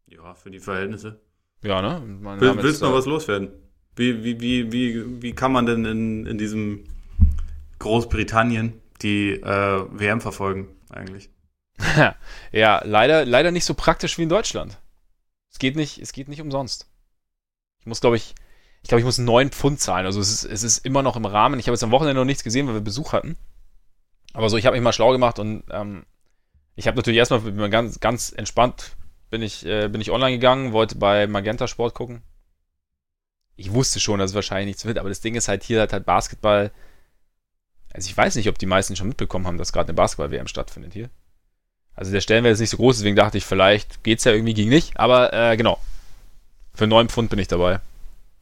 Ja, für die Verhältnisse. Ja, ne? Will, willst du noch was loswerden? Wie, wie, wie, wie, wie kann man denn in, in diesem Großbritannien die äh, WM verfolgen eigentlich? ja, leider, leider nicht so praktisch wie in Deutschland. Es geht nicht, es geht nicht umsonst. Ich muss, glaube ich, ich glaube, ich muss neun Pfund zahlen. Also es ist, es ist immer noch im Rahmen. Ich habe jetzt am Wochenende noch nichts gesehen, weil wir Besuch hatten. Aber so, ich habe mich mal schlau gemacht und ähm, ich habe natürlich erstmal ganz, ganz entspannt bin ich, äh, bin ich online gegangen, wollte bei Magenta Sport gucken. Ich wusste schon, dass es wahrscheinlich nichts wird, aber das Ding ist halt hier halt, halt Basketball. Also ich weiß nicht, ob die meisten schon mitbekommen haben, dass gerade eine Basketball-WM stattfindet hier. Also der Stellenwert ist nicht so groß, deswegen dachte ich, vielleicht geht's ja irgendwie, ging nicht. Aber äh, genau. Für 9 Pfund bin ich dabei.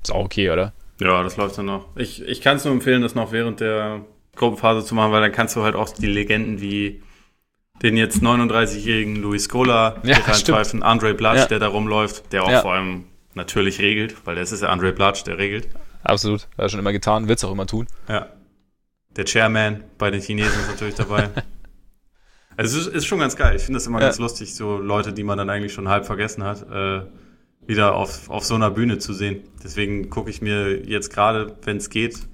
Ist auch okay, oder? Ja, das läuft dann noch. Ich, ich kann es nur empfehlen, das noch während der Gruppenphase zu machen, weil dann kannst du halt auch die Legenden wie den jetzt 39-jährigen Luis Scola ja, reinpfeifen, Andre Blatsch, ja. der da rumläuft, der auch ja. vor allem natürlich regelt, weil das ist ja Andre Blatsch, der regelt. Absolut, hat er schon immer getan, wird es auch immer tun. Ja. Der Chairman bei den Chinesen ist natürlich dabei. Also es ist, ist, schon ganz geil. Ich finde das immer ganz lustig, so Leute, die man dann eigentlich schon halb vergessen hat, äh, wieder auf, auf so einer Bühne zu sehen. Deswegen gucke ich mir jetzt gerade, wenn es geht,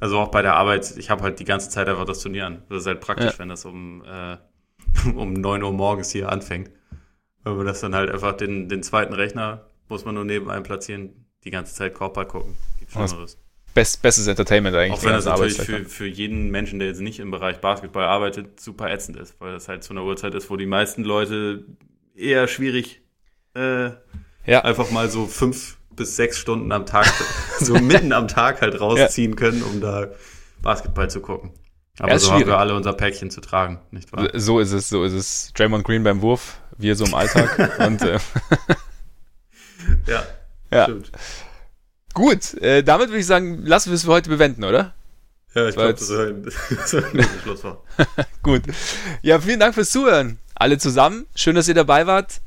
also auch bei der Arbeit, ich habe halt die ganze Zeit einfach das Turnier an. Das ist halt praktisch, ja. wenn das um, äh, um 9 Uhr morgens hier anfängt. Weil man das dann halt einfach den, den zweiten Rechner, muss man nur neben einem platzieren, die ganze Zeit Korbball gucken. Gibt Schlimmeres. Best, bestes Entertainment eigentlich. Auch wenn das natürlich für, für jeden Menschen, der jetzt nicht im Bereich Basketball arbeitet, super ätzend ist, weil das halt zu einer Uhrzeit ist, wo die meisten Leute eher schwierig äh, ja. einfach mal so fünf bis sechs Stunden am Tag, so mitten am Tag halt rausziehen ja. können, um da Basketball zu gucken. Aber ja, so schwierig. haben wir alle unser Päckchen zu tragen, nicht wahr? So ist es, so ist es. Draymond Green beim Wurf, wir so im Alltag. und, äh, ja, ja, stimmt. Gut, äh, damit würde ich sagen, lassen wir es für heute bewenden, oder? Ja, ich glaube, das ist ein, das ist ein Schlusswort. Gut. Ja, vielen Dank fürs Zuhören. Alle zusammen. Schön, dass ihr dabei wart.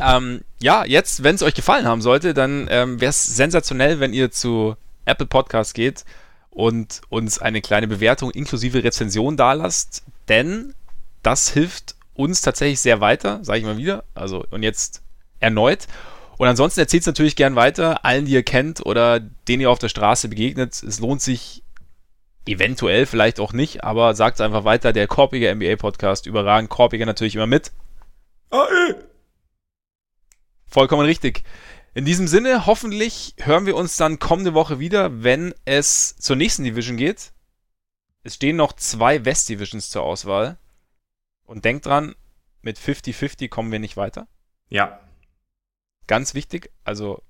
Ähm, ja, jetzt, wenn es euch gefallen haben sollte, dann ähm, wäre es sensationell, wenn ihr zu Apple Podcast geht und uns eine kleine Bewertung inklusive Rezension dalasst, denn das hilft uns tatsächlich sehr weiter, sage ich mal wieder. Also und jetzt erneut. Und ansonsten erzählt es natürlich gern weiter, allen, die ihr kennt oder denen ihr auf der Straße begegnet. Es lohnt sich eventuell, vielleicht auch nicht, aber sagt es einfach weiter. Der Korpiger NBA Podcast, überragend. Korpiger natürlich immer mit. Ey. Vollkommen richtig. In diesem Sinne, hoffentlich hören wir uns dann kommende Woche wieder, wenn es zur nächsten Division geht. Es stehen noch zwei West Divisions zur Auswahl. Und denkt dran, mit 50-50 kommen wir nicht weiter. Ja. Ganz wichtig, also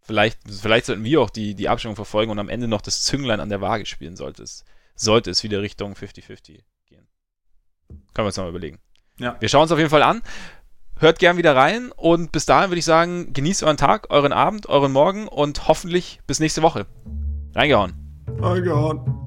vielleicht, vielleicht sollten wir auch die, die Abstimmung verfolgen und am Ende noch das Zünglein an der Waage spielen, sollte es, sollte es wieder Richtung 50-50 gehen. Können wir uns mal überlegen. Ja. Wir schauen uns auf jeden Fall an. Hört gern wieder rein und bis dahin würde ich sagen, genießt euren Tag, euren Abend, euren Morgen und hoffentlich bis nächste Woche. Reingehauen. Reingehauen.